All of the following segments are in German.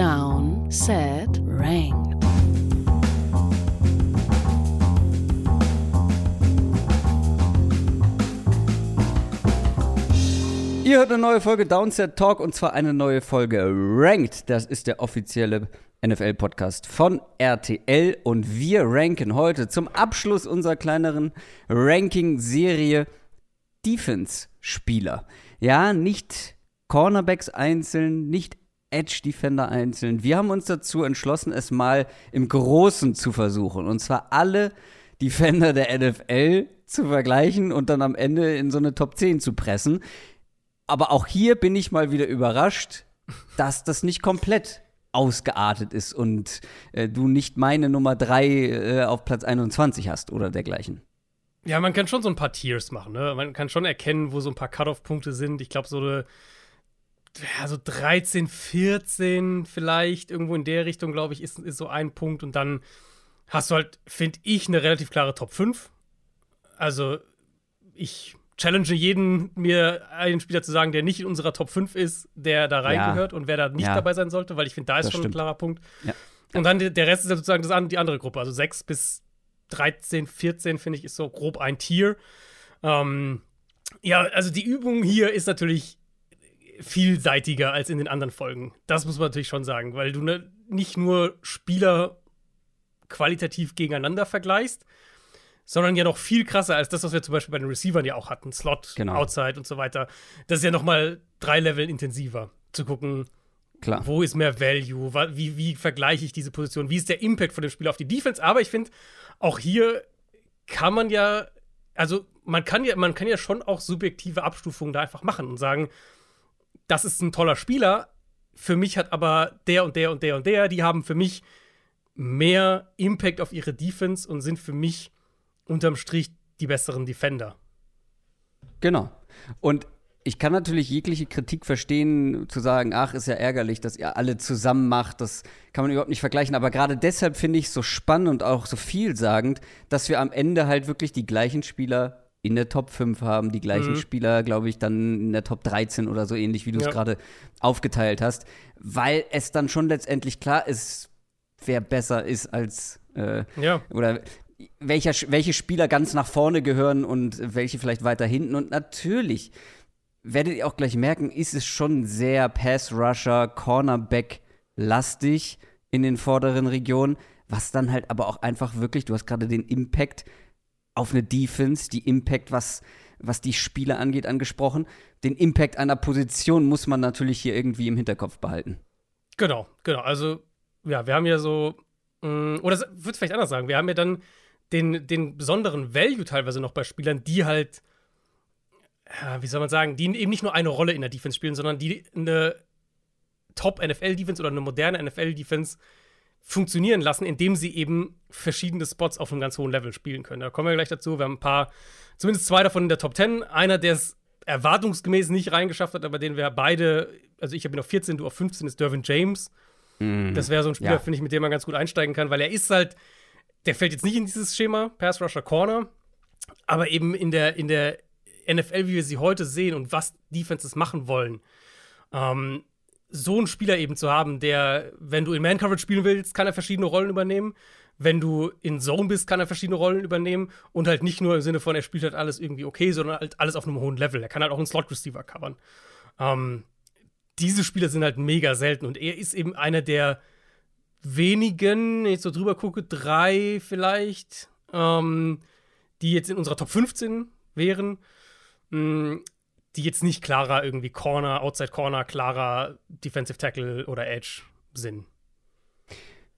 Down, Set, Ranked. Ihr hört eine neue Folge Downset Talk und zwar eine neue Folge Ranked. Das ist der offizielle NFL-Podcast von RTL und wir ranken heute zum Abschluss unserer kleineren Ranking-Serie Defense-Spieler. Ja, nicht Cornerbacks einzeln, nicht Edge-Defender einzeln. Wir haben uns dazu entschlossen, es mal im Großen zu versuchen. Und zwar alle Defender der NFL zu vergleichen und dann am Ende in so eine Top 10 zu pressen aber auch hier bin ich mal wieder überrascht, dass das nicht komplett ausgeartet ist und äh, du nicht meine Nummer 3 äh, auf Platz 21 hast oder dergleichen. Ja, man kann schon so ein paar Tiers machen, ne? Man kann schon erkennen, wo so ein paar Cut-Off-Punkte sind. Ich glaube, so eine ja, so 13, 14 vielleicht, irgendwo in der Richtung, glaube ich, ist, ist so ein Punkt. Und dann hast du halt, finde ich, eine relativ klare Top 5. Also, ich challenge jeden, mir einen Spieler zu sagen, der nicht in unserer Top 5 ist, der da reingehört ja. und wer da nicht ja. dabei sein sollte, weil ich finde, da ist das schon stimmt. ein klarer Punkt. Ja. Und dann der Rest ist ja sozusagen das, die andere Gruppe. Also 6 bis 13, 14, finde ich, ist so grob ein Tier. Ähm, ja, also die Übung hier ist natürlich vielseitiger als in den anderen Folgen. Das muss man natürlich schon sagen, weil du ne, nicht nur Spieler qualitativ gegeneinander vergleichst, sondern ja noch viel krasser als das, was wir zum Beispiel bei den Receivern ja auch hatten. Slot, genau. Outside und so weiter. Das ist ja noch mal drei Level intensiver zu gucken, Klar. wo ist mehr Value, wie, wie vergleiche ich diese Position, wie ist der Impact von dem Spiel auf die Defense. Aber ich finde, auch hier kann man ja, also man kann ja, man kann ja schon auch subjektive Abstufungen da einfach machen und sagen, das ist ein toller Spieler, für mich hat aber der und der und der und der, die haben für mich mehr Impact auf ihre Defense und sind für mich unterm Strich die besseren Defender. Genau. Und ich kann natürlich jegliche Kritik verstehen, zu sagen, ach, ist ja ärgerlich, dass ihr alle zusammen macht. Das kann man überhaupt nicht vergleichen. Aber gerade deshalb finde ich es so spannend und auch so vielsagend, dass wir am Ende halt wirklich die gleichen Spieler in der Top 5 haben, die gleichen mhm. Spieler, glaube ich, dann in der Top 13 oder so ähnlich, wie du es ja. gerade aufgeteilt hast. Weil es dann schon letztendlich klar ist, wer besser ist als äh, ja. oder welcher, welche Spieler ganz nach vorne gehören und welche vielleicht weiter hinten. Und natürlich werdet ihr auch gleich merken, ist es schon sehr Pass-Rusher, Cornerback-lastig in den vorderen Regionen, was dann halt aber auch einfach wirklich, du hast gerade den Impact auf eine Defense, die Impact, was, was die Spieler angeht, angesprochen. Den Impact einer Position muss man natürlich hier irgendwie im Hinterkopf behalten. Genau, genau. Also, ja, wir haben ja so, mh, mm, oder würde es vielleicht anders sagen, wir haben ja dann den, den besonderen Value teilweise noch bei Spielern, die halt, wie soll man sagen, die eben nicht nur eine Rolle in der Defense spielen, sondern die eine Top-NFL-Defense oder eine moderne NFL-Defense funktionieren lassen, indem sie eben verschiedene Spots auf einem ganz hohen Level spielen können. Da kommen wir gleich dazu. Wir haben ein paar, zumindest zwei davon in der Top 10. Einer, der es erwartungsgemäß nicht reingeschafft hat, aber den wir beide, also ich habe ihn auf 14, du auf 15, ist Dervin James. Mm, das wäre so ein Spieler, ja. finde ich, mit dem man ganz gut einsteigen kann, weil er ist halt der fällt jetzt nicht in dieses Schema, Pass Rusher Corner, aber eben in der, in der NFL, wie wir sie heute sehen und was Defenses machen wollen. Ähm, so einen Spieler eben zu haben, der, wenn du in Man-Coverage spielen willst, kann er verschiedene Rollen übernehmen. Wenn du in Zone bist, kann er verschiedene Rollen übernehmen. Und halt nicht nur im Sinne von, er spielt halt alles irgendwie okay, sondern halt alles auf einem hohen Level. Er kann halt auch einen Slot-Receiver covern. Ähm, diese Spieler sind halt mega selten. Und er ist eben einer der wenigen, wenn ich so drüber gucke, drei vielleicht, ähm, die jetzt in unserer Top 15 wären, mm, die jetzt nicht klarer irgendwie Corner, Outside Corner, klarer Defensive Tackle oder Edge sind.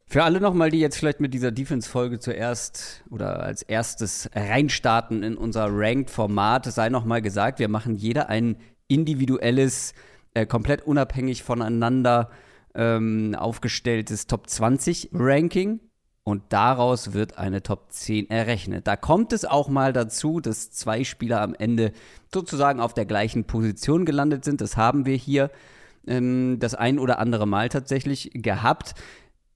Für alle nochmal, die jetzt vielleicht mit dieser Defense-Folge zuerst oder als erstes reinstarten in unser Ranked-Format, sei nochmal gesagt, wir machen jeder ein individuelles, äh, komplett unabhängig voneinander ähm, aufgestelltes Top 20 Ranking und daraus wird eine Top 10 errechnet. Da kommt es auch mal dazu, dass zwei Spieler am Ende sozusagen auf der gleichen Position gelandet sind. Das haben wir hier ähm, das ein oder andere Mal tatsächlich gehabt.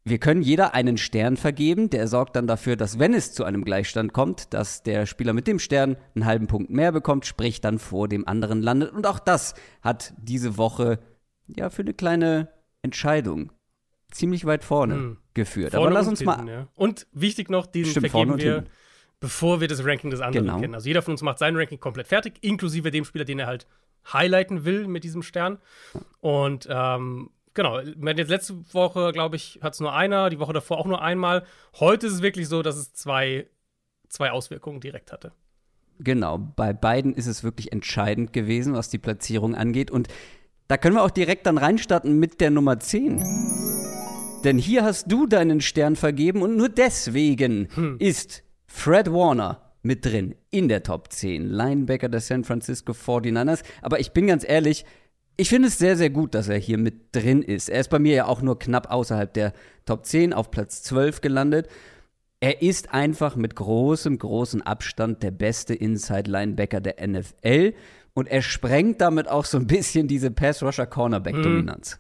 Wir können jeder einen Stern vergeben, der sorgt dann dafür, dass wenn es zu einem Gleichstand kommt, dass der Spieler mit dem Stern einen halben Punkt mehr bekommt, sprich dann vor dem anderen landet. Und auch das hat diese Woche ja für eine kleine Entscheidung ziemlich weit vorne Hm. Geführt. Vorne Aber lass und uns mal. hinten, ja. Und wichtig noch, diesen Stimmt, vergeben wir, hinten. bevor wir das Ranking des anderen Genau. kennen. Also jeder von uns macht sein Ranking komplett fertig, inklusive dem Spieler, den er halt highlighten will mit diesem Stern. Und ähm, genau, jetzt letzte Woche, glaube ich, hat es nur einer, die Woche davor auch nur einmal. Heute ist es wirklich so, dass es zwei, zwei Auswirkungen direkt hatte. Genau, bei beiden ist es wirklich entscheidend gewesen, was die Platzierung angeht. Und da können wir auch direkt dann reinstarten mit der Nummer 10. Denn hier hast du deinen Stern vergeben und nur deswegen ist Fred Warner mit drin in der Top 10. Linebacker der San Francisco 49ers. Aber ich bin ganz ehrlich, ich finde es sehr, sehr gut, dass er hier mit drin ist. Er ist bei mir ja auch nur knapp außerhalb der Top 10 auf Platz 12 gelandet. Er ist einfach mit großem, großem Abstand der beste Inside-Linebacker der NFL. Und er sprengt damit auch so ein bisschen diese Pass-Rusher-Cornerback-Dominanz.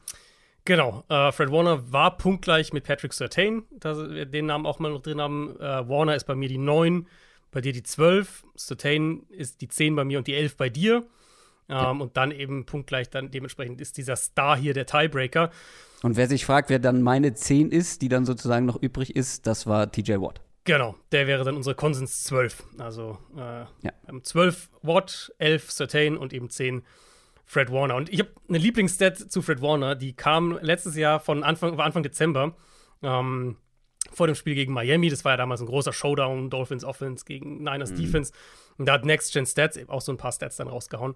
Genau, äh, Fred Warner war punktgleich mit Patrick Surtain, dass wir den Namen auch mal noch drin haben. Äh, Warner ist bei mir die 9, bei dir die 12. Surtain ist die 10 bei mir und die 11 bei dir. Ähm, Und dann eben punktgleich, dann dementsprechend ist dieser Star hier der Tiebreaker. Und wer sich fragt, wer dann meine 10 ist, die dann sozusagen noch übrig ist, das war TJ Watt. Genau, der wäre dann unsere Konsens 12. Also äh, Ja. wir haben 12 Watt, 11 Surtain und eben 10 Fred Warner. Und ich habe eine Lieblingsstat zu Fred Warner, die kam letztes Jahr von Anfang, Anfang Dezember, ähm, vor dem Spiel gegen Miami. Das war ja damals ein großer Showdown, Dolphins Offense gegen Niners Defense. Und da hat Next Gen Stats eben auch so ein paar Stats dann rausgehauen.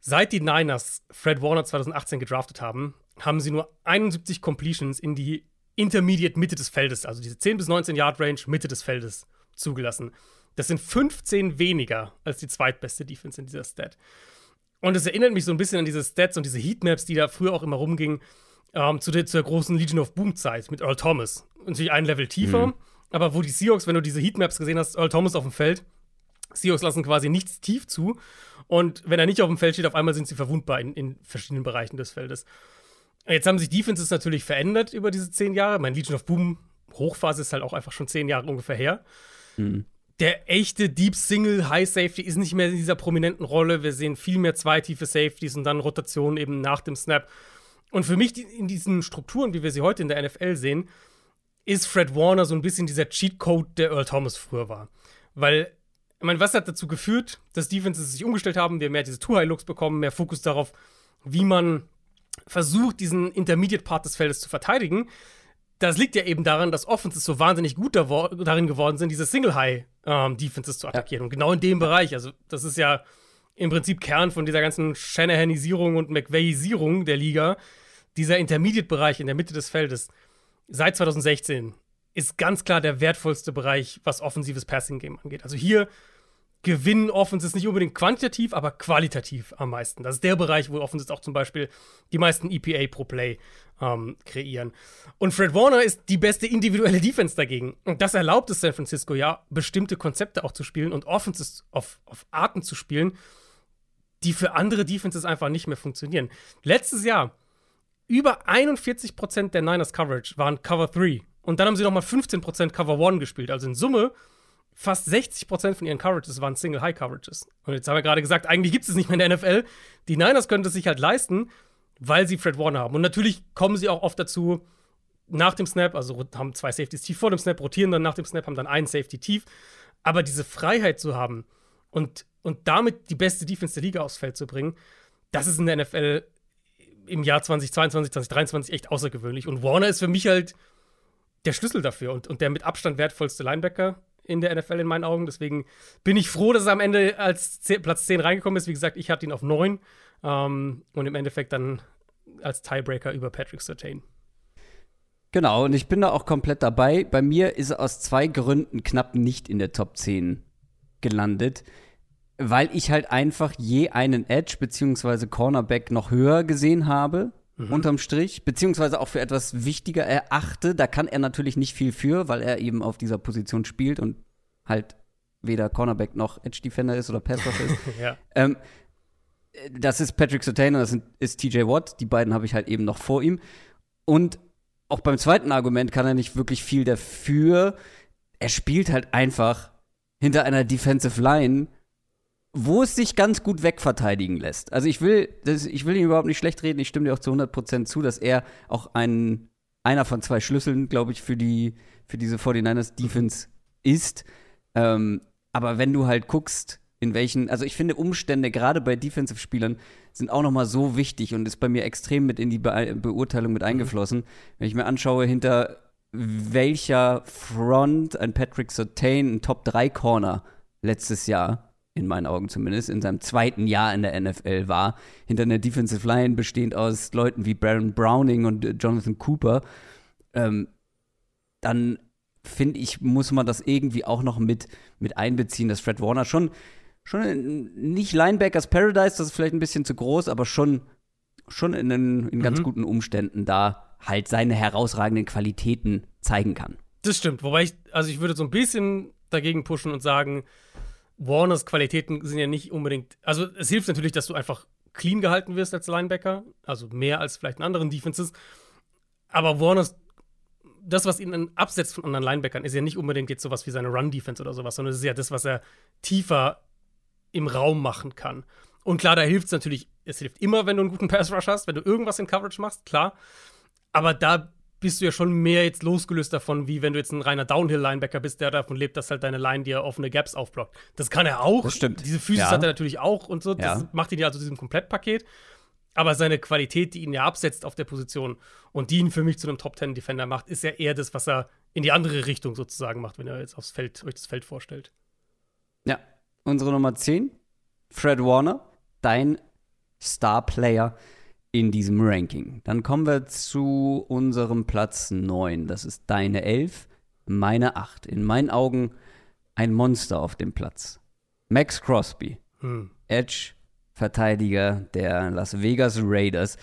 Seit die Niners Fred Warner 2018 gedraftet haben, haben sie nur 71 Completions in die Intermediate Mitte des Feldes, also diese 10 bis 19 Yard Range Mitte des Feldes zugelassen. Das sind 15 weniger als die zweitbeste Defense in dieser Stat. Und es erinnert mich so ein bisschen an diese Stats und diese Heatmaps, die da früher auch immer rumgingen, ähm, zu, der, zu der großen Legion of Boom Zeit mit Earl Thomas. Natürlich ein Level tiefer, aber wo die Seahawks, wenn du diese Heatmaps gesehen hast, Earl Thomas auf dem Feld, Seahawks lassen quasi nichts tief zu. Und wenn er nicht auf dem Feld steht, auf einmal sind sie verwundbar in, in verschiedenen Bereichen des Feldes. Jetzt haben sich Defenses natürlich verändert über diese zehn Jahre. Mein Legion of Boom Hochphase ist halt auch einfach schon zehn Jahre ungefähr her. Der echte Deep Single High Safety ist nicht mehr in dieser prominenten Rolle. Wir sehen viel mehr zwei tiefe Safeties und dann Rotation eben nach dem Snap. Und für mich in diesen Strukturen, wie wir sie heute in der NFL sehen, ist Fred Warner so ein bisschen dieser Cheatcode, der Earl Thomas früher war. Weil, ich meine, was hat dazu geführt, dass Defenses sich umgestellt haben, wir mehr diese Two-High-Looks bekommen, mehr Fokus darauf, wie man versucht, diesen Intermediate-Part des Feldes zu verteidigen. Das liegt ja eben daran, dass Offenses so wahnsinnig gut darin geworden sind, diese Single-High-Defenses zu attackieren. Und genau in dem Bereich, also das ist ja im Prinzip Kern von dieser ganzen Shanahanisierung und McVayisierung der Liga, dieser Intermediate-Bereich in der Mitte des Feldes seit 2016 ist ganz klar der wertvollste Bereich, was offensives Passing-Game angeht. Also hier gewinnen Offenses nicht unbedingt quantitativ, aber qualitativ am meisten. Das ist der Bereich, wo Offenses auch zum Beispiel die meisten EPA pro Play ähm, kreieren. Und Fred Warner ist die beste individuelle Defense dagegen. Und das erlaubt es San Francisco ja, bestimmte Konzepte auch zu spielen und Offenses auf, auf Arten zu spielen, die für andere Defenses einfach nicht mehr funktionieren. Letztes Jahr über 41% der Niners Coverage waren Cover 3. Und dann haben sie nochmal 15% Cover 1 gespielt. Also in Summe fast 60% von ihren Coverages waren Single High Coverages. Und jetzt haben wir gerade gesagt, eigentlich gibt es nicht mehr in der NFL. Die Niners können es sich halt leisten, weil sie Fred Warner haben. Und natürlich kommen sie auch oft dazu, nach dem Snap, also haben zwei Safeties tief vor dem Snap, rotieren dann nach dem Snap, haben dann einen Safety tief. Aber diese Freiheit zu haben und, und damit die beste Defense der Liga aufs Feld zu bringen, das ist in der NFL im Jahr 2022, 2023 echt außergewöhnlich. Und Warner ist für mich halt der Schlüssel dafür und, und der mit Abstand wertvollste Linebacker in der NFL in meinen Augen. Deswegen bin ich froh, dass er am Ende als 10, Platz 10 reingekommen ist. Wie gesagt, ich hatte ihn auf 9 ähm, und im Endeffekt dann als Tiebreaker über Patrick Sertain. Genau, und ich bin da auch komplett dabei. Bei mir ist er aus zwei Gründen knapp nicht in der Top 10 gelandet, weil ich halt einfach je einen Edge beziehungsweise Cornerback noch höher gesehen habe, unterm Strich, beziehungsweise auch für etwas wichtiger erachte. Da kann er natürlich nicht viel für, weil er eben auf dieser Position spielt und halt weder Cornerback noch Edge Defender ist oder Pass ist. ja. Ähm, das ist Patrick Surtain und das ist TJ Watt. Die beiden habe ich halt eben noch vor ihm. Und auch beim zweiten Argument kann er nicht wirklich viel dafür. Er spielt halt einfach hinter einer Defensive Line, wo es sich ganz gut wegverteidigen lässt. Also ich will, das, ich will ihn überhaupt nicht schlecht reden. Ich stimme dir auch zu 100% zu, dass er auch ein, einer von zwei Schlüsseln, glaube ich, für, die, für diese 49ers Defense ist. Ähm, aber wenn du halt guckst, in welchen, also ich finde Umstände gerade bei Defensive-Spielern sind auch nochmal so wichtig und ist bei mir extrem mit in die Be Beurteilung mit eingeflossen. Wenn ich mir anschaue, hinter welcher Front ein Patrick Sertain, ein Top-3-Corner letztes Jahr, in meinen Augen zumindest, in seinem zweiten Jahr in der NFL war, hinter einer Defensive Line bestehend aus Leuten wie Baron Browning und Jonathan Cooper, ähm, dann finde ich, muss man das irgendwie auch noch mit, mit einbeziehen, dass Fred Warner schon, schon nicht Linebackers Paradise, das ist vielleicht ein bisschen zu groß, aber schon, schon in, in ganz mhm. guten Umständen da halt seine herausragenden Qualitäten zeigen kann. Das stimmt, wobei ich, also ich würde so ein bisschen dagegen pushen und sagen, Warners Qualitäten sind ja nicht unbedingt, also es hilft natürlich, dass du einfach clean gehalten wirst als Linebacker, also mehr als vielleicht in anderen Defenses, aber Warners das, was ihn absetzt von anderen Linebackern, ist ja nicht unbedingt jetzt sowas wie seine Run-Defense oder sowas, sondern es ist ja das, was er tiefer im Raum machen kann. Und klar, da hilft es natürlich, es hilft immer, wenn du einen guten Pass-Rush hast, wenn du irgendwas in Coverage machst, klar. Aber da bist du ja schon mehr jetzt losgelöst davon, wie wenn du jetzt ein reiner Downhill-Linebacker bist, der davon lebt, dass halt deine Line dir offene Gaps aufblockt. Das kann er auch. Das stimmt. Diese Physis ja. hat er natürlich auch und so. Das ja. macht ihn ja also diesem Komplettpaket. Aber seine Qualität, die ihn ja absetzt auf der Position und die ihn für mich zu einem Top-10-Defender macht, ist ja eher das, was er in die andere Richtung sozusagen macht, wenn er jetzt aufs Feld, euch das Feld vorstellt. Ja. Unsere Nummer 10, Fred Warner, dein Star-Player in diesem Ranking. Dann kommen wir zu unserem Platz 9. Das ist deine 11, meine 8. In meinen Augen ein Monster auf dem Platz. Max Crosby, hm. Edge, Verteidiger der Las Vegas Raiders.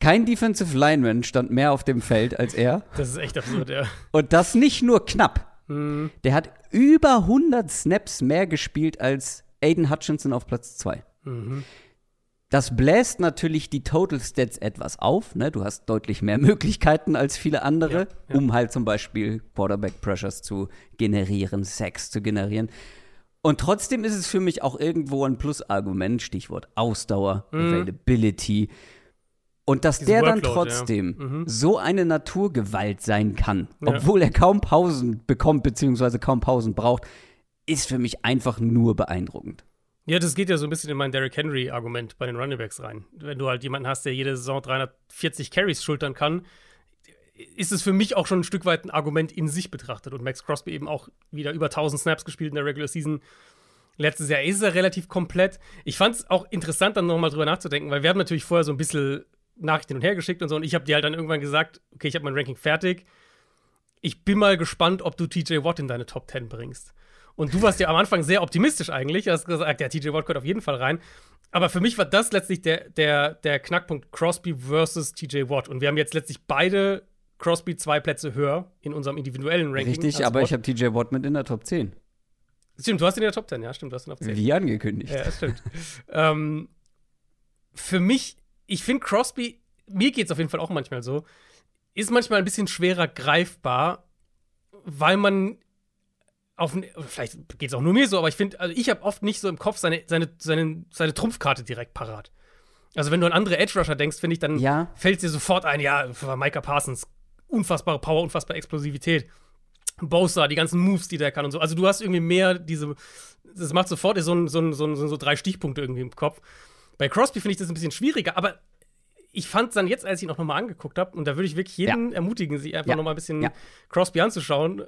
Kein Defensive Lineman stand mehr auf dem Feld als er. Das ist echt absurd, ja. Und das nicht nur knapp. Hm. Der hat über 100 Snaps mehr gespielt als Aiden Hutchinson auf Platz 2. Mhm. Das bläst natürlich die Total Stats etwas auf. Ne? Du hast deutlich mehr Möglichkeiten als viele andere, ja, ja. um halt zum Beispiel Quarterback Pressures zu generieren, Sacks zu generieren. Und trotzdem ist es für mich auch irgendwo ein Plusargument, Stichwort Ausdauer, mhm. Availability. Und dass Diese der Workload, dann trotzdem ja. mhm. so eine Naturgewalt sein kann, obwohl er kaum Pausen bekommt, beziehungsweise kaum Pausen braucht, ist für mich einfach nur beeindruckend. Ja, das geht ja so ein bisschen in mein Derrick Henry-Argument bei den Runningbacks rein. Wenn du halt jemanden hast, der jede Saison 340 Carries schultern kann, ist es für mich auch schon ein Stück weit ein Argument in sich betrachtet. Und Max Crosby eben auch wieder über 1000 Snaps gespielt in der Regular Season. Letztes Jahr ist er relativ komplett. Ich fand es auch interessant, dann nochmal drüber nachzudenken, weil wir haben natürlich vorher so ein bisschen Nachrichten und her geschickt und so. Und ich habe dir halt dann irgendwann gesagt, okay, ich habe mein Ranking fertig. Ich bin mal gespannt, ob du TJ Watt in deine Top 10 bringst. Und du warst ja am Anfang sehr optimistisch eigentlich. Du hast gesagt, ja, TJ Watt kommt auf jeden Fall rein. Aber für mich war das letztlich der, der, der Knackpunkt Crosby versus TJ Watt. Und wir haben jetzt letztlich beide Crosby zwei Plätze höher in unserem individuellen Ranking. Richtig, aber Watt. ich habe TJ Watt mit in der Top 10. Stimmt, du hast ihn in der Top 10, ja, stimmt, du hast ihn auf 10. Wie angekündigt. Ja, stimmt. ähm, für mich, ich finde Crosby, mir geht es auf jeden Fall auch manchmal so, ist manchmal ein bisschen schwerer greifbar, weil man auf, vielleicht geht es auch nur mir so, aber ich finde, also ich habe oft nicht so im Kopf seine, seine, seine, seine Trumpfkarte direkt parat. Also wenn du an andere Edge Rusher denkst, finde ich, dann ja. fällt dir sofort ein, ja, Micah Parsons, unfassbare Power, unfassbare Explosivität. Bosa, die ganzen Moves, die der kann und so. Also du hast irgendwie mehr diese, das macht sofort so, ein, so, ein, so, ein, so drei Stichpunkte irgendwie im Kopf. Bei Crosby finde ich das ein bisschen schwieriger, aber ich fand es dann jetzt, als ich ihn auch nochmal angeguckt habe, und da würde ich wirklich jeden ja. ermutigen, sich einfach ja. nochmal ein bisschen ja. Crosby anzuschauen.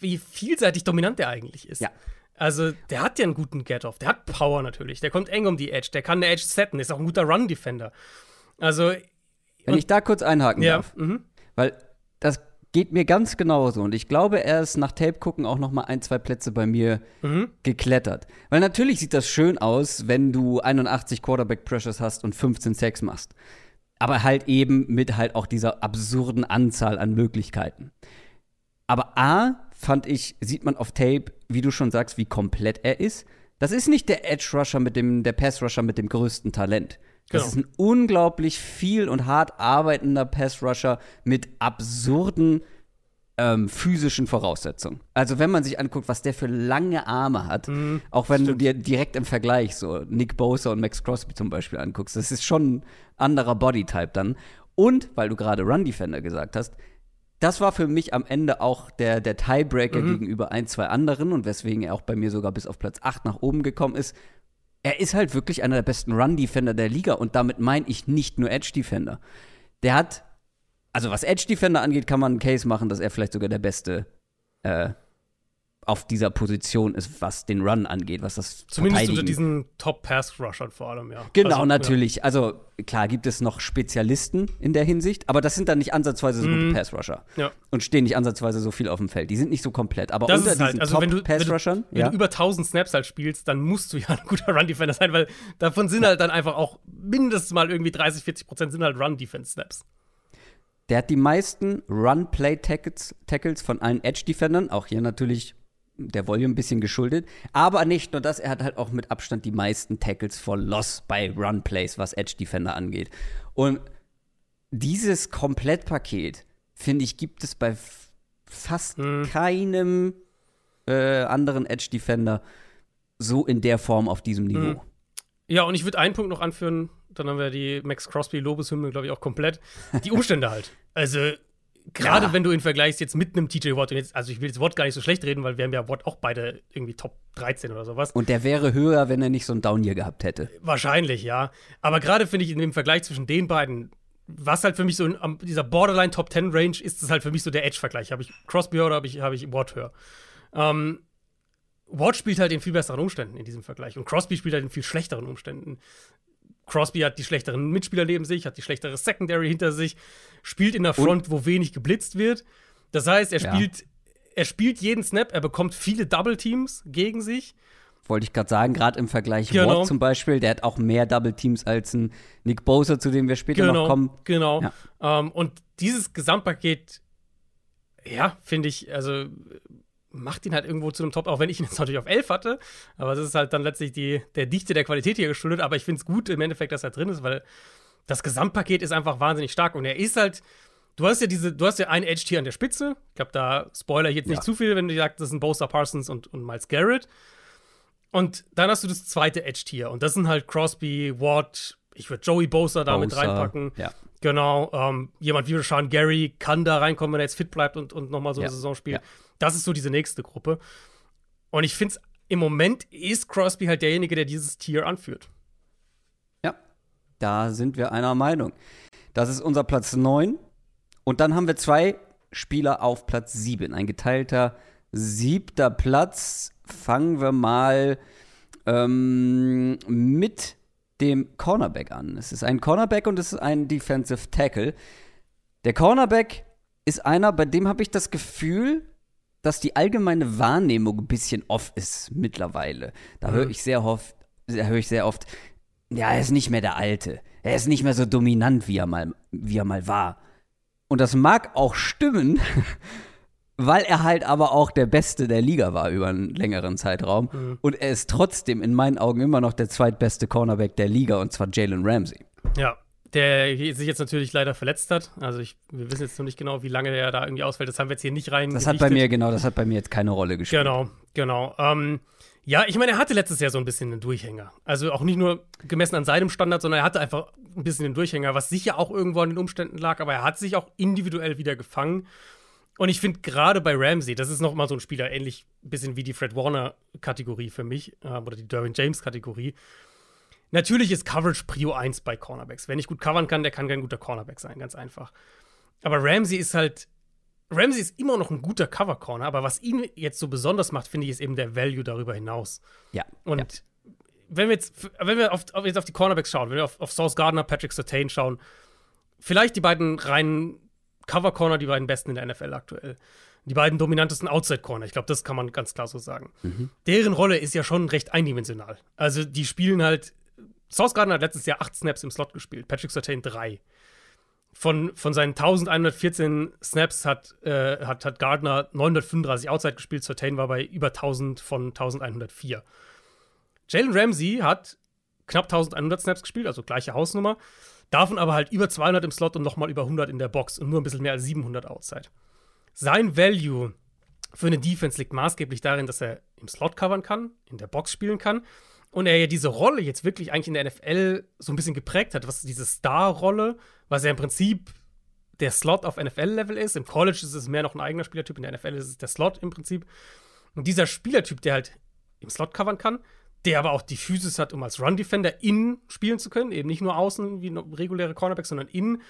Wie vielseitig dominant der eigentlich ist. Ja. Also, der hat ja einen guten Get-Off, der hat Power natürlich, der kommt eng um die Edge, der kann eine Edge setten, ist auch ein guter Run-Defender. Also. Wenn ich da kurz einhaken ja, darf, mhm. weil das geht mir ganz genauso und ich glaube, er ist nach Tape gucken auch noch mal ein, zwei Plätze bei mir mhm. geklettert. Weil natürlich sieht das schön aus, wenn du 81 Quarterback Pressures hast und 15 Sacks machst. Aber halt eben mit halt auch dieser absurden Anzahl an Möglichkeiten. Aber A, fand ich, sieht man auf Tape, wie du schon sagst, wie komplett er ist. Das ist nicht der Edge Rusher mit dem, der Pass Rusher mit dem größten Talent. Das genau. ist ein unglaublich viel und hart arbeitender Pass Rusher mit absurden ähm, physischen Voraussetzungen. Also wenn man sich anguckt, was der für lange Arme hat, mhm, auch wenn stimmt. du dir direkt im Vergleich so Nick Bosa und Max Crosby zum Beispiel anguckst, das ist schon ein anderer Bodytype dann. Und, weil du gerade Run Defender gesagt hast, das war für mich am Ende auch der, der Tiebreaker Mhm. gegenüber ein, zwei anderen und weswegen er auch bei mir sogar bis auf Platz 8 nach oben gekommen ist. Er ist halt wirklich einer der besten Run-Defender der Liga und damit meine ich nicht nur Edge-Defender. Der hat, also was Edge-Defender angeht, kann man einen Case machen, dass er vielleicht sogar der beste äh, auf dieser Position ist, was den Run angeht, was das Zumindest unter diesen Top-Pass-Rushern vor allem, ja. Genau, Also, natürlich. Also klar gibt es noch Spezialisten in der Hinsicht, aber das sind dann nicht ansatzweise so gute Pass-Rusher. Mhm. Ja. Und stehen nicht ansatzweise so viel auf dem Feld. Die sind nicht so komplett. Aber Das unter ist halt, diesen also wenn du, wenn du, Top-Pass-Rushern, wenn ja, du über 1000 Snaps halt spielst, dann musst du ja ein guter Run-Defender sein, weil davon sind halt dann einfach auch mindestens mal irgendwie 30, 40 Prozent sind halt Run-Defense-Snaps. der hat die meisten Run-Play-Tackles Tackles von allen Edge-Defendern. Auch hier natürlich der Volume ein bisschen geschuldet. Aber nicht nur das, er hat halt auch mit Abstand die meisten Tackles for Loss bei Run-Plays, was Edge-Defender angeht. Und dieses Komplettpaket, finde ich, gibt es bei fast Hm. keinem äh, anderen Edge-Defender so in der Form auf diesem Niveau. Mhm. Ja, und ich würde einen Punkt noch anführen, dann haben wir die Max Crosby-Lobeshymne, glaube ich, auch komplett. Die Umstände halt. Also, gerade Ja. wenn du ihn vergleichst jetzt mit einem TJ Watt, und jetzt, also ich will jetzt Watt gar nicht so schlecht reden, weil wir haben ja Watt auch beide irgendwie Top 13 oder sowas. Und der wäre höher, wenn er nicht so ein Down hier gehabt hätte. Wahrscheinlich, ja. Aber gerade finde ich in dem Vergleich zwischen den beiden, was halt für mich so in, am- dieser Borderline Top 10 Range ist, ist halt für mich so der Edge-Vergleich. Habe ich Crosby höher oder habe ich, hab ich Watt höher? Ähm, Watt spielt halt in viel besseren Umständen in diesem Vergleich und Crosby spielt halt in viel schlechteren Umständen. Crosby hat die schlechteren Mitspieler neben sich, hat die schlechtere Secondary hinter sich, spielt in der Front, wo wenig geblitzt wird. Das heißt, er Ja. spielt, er spielt jeden Snap, er bekommt viele Double Teams gegen sich. Wollte ich gerade sagen, gerade im Vergleich Genau. Watt zum Beispiel, der hat auch mehr Double Teams als ein Nick Bosa, zu dem wir später noch Genau, kommen. genau. Ja. Ähm, und dieses Gesamtpaket, ja, finde ich, also macht ihn halt irgendwo zu einem Top, auch wenn ich ihn jetzt natürlich auf 11 hatte. Aber das ist halt dann letztlich die, der Dichte der Qualität hier geschuldet. Aber ich finde es gut im Endeffekt, dass er drin ist, weil das Gesamtpaket ist einfach wahnsinnig stark. Und er ist halt, du hast ja diese, du hast ja ein Edge-Tier an der Spitze. Ich glaube, da spoiler ich jetzt nicht Ja. zu viel, wenn du sagst, das sind Bosa Parsons und, und Miles Garrett. Und dann hast du das zweite Edge-Tier. Und das sind halt Crosby, Watt, ich würde Joey Bosa da mit reinpacken. Ja. Genau, ähm, jemand wie Rashawn Gary kann da reinkommen, wenn er jetzt fit bleibt und, und nochmal so eine Ja, Saison spielt. ja. Das ist so diese nächste Gruppe. Und ich finde es, im Moment ist Crosby halt derjenige, der dieses Tier anführt. ja, da sind wir einer Meinung. Das ist unser Platz 9. Und dann haben wir zwei Spieler auf Platz 7. Ein geteilter siebter Platz. Fangen wir mal ähm, mit dem Cornerback an. Es ist ein Cornerback und es ist ein Defensive Tackle. Der Cornerback ist einer, bei dem habe ich das Gefühl, dass die allgemeine Wahrnehmung ein bisschen off ist mittlerweile. Da höre ich sehr oft, da höre ich sehr oft, ja, er ist nicht mehr der Alte. Er ist nicht mehr so dominant, wie er mal, wie er mal war. Und das mag auch stimmen, weil er halt aber auch der Beste der Liga war über einen längeren Zeitraum. Und er ist trotzdem in meinen Augen immer noch der zweitbeste Cornerback der Liga, und zwar Jalen Ramsey. Ja, der sich jetzt natürlich leider verletzt hat. Also ich, wir wissen jetzt noch nicht genau, wie lange der da irgendwie ausfällt. Das haben wir jetzt hier nicht rein. Das hat bei mir, genau, das hat bei mir jetzt keine Rolle gespielt. Genau, genau. Ähm, ja, ich meine, er hatte letztes Jahr so ein bisschen einen Durchhänger. Also auch nicht nur gemessen an seinem Standard, sondern er hatte einfach ein bisschen den Durchhänger, was sicher auch irgendwo an den Umständen lag, aber er hat sich auch individuell wieder gefangen. Und ich finde gerade bei Ramsey, das ist noch mal so ein Spieler, ähnlich ein bisschen wie die Fred Warner-Kategorie für mich, äh, oder die Derwin James-Kategorie. Natürlich ist Coverage Prio 1 bei Cornerbacks. Wer nicht gut covern kann, der kann kein guter Cornerback sein, ganz einfach. Aber Ramsey ist halt Ramsey ist immer noch ein guter Cover-Corner, aber was ihn jetzt so besonders macht, finde ich, ist eben der Value darüber hinaus. Ja. Und ja. wenn wir jetzt, wenn wir auf, auf, jetzt auf die Cornerbacks schauen, wenn wir auf, auf Sauce Gardner, Patrick Sertain schauen, vielleicht die beiden reinen Cover-Corner, die beiden besten in der NFL aktuell. Die beiden dominantesten Outside-Corner. Ich glaube, das kann man ganz klar so sagen. Deren Rolle ist ja schon recht eindimensional. Also, die spielen halt. Sauce Gardner hat letztes Jahr acht Snaps im Slot gespielt, Patrick Sertain drei von, von seinen 1114 Snaps hat, äh, hat, hat Gardner 935 Outside gespielt, Certain war bei über 1000 von 1104. Jalen Ramsey hat knapp 1100 Snaps gespielt, also gleiche Hausnummer, davon aber halt über 200 im Slot und nochmal über 100 in der Box und nur ein bisschen mehr als 700 Outside. Sein Value für eine Defense liegt maßgeblich darin, dass er im Slot covern kann, in der Box spielen kann und er ja diese Rolle jetzt wirklich eigentlich in der NFL so ein bisschen geprägt hat, was diese Star-Rolle, was ja im Prinzip der Slot auf NFL-Level ist. Im College ist es mehr noch ein eigener Spielertyp, in der NFL ist es der Slot im Prinzip. Und dieser Spielertyp, der halt im Slot covern kann, der aber auch die Physis hat, um als Run-Defender innen spielen zu können, eben nicht nur außen wie reguläre Cornerbacks, sondern innen.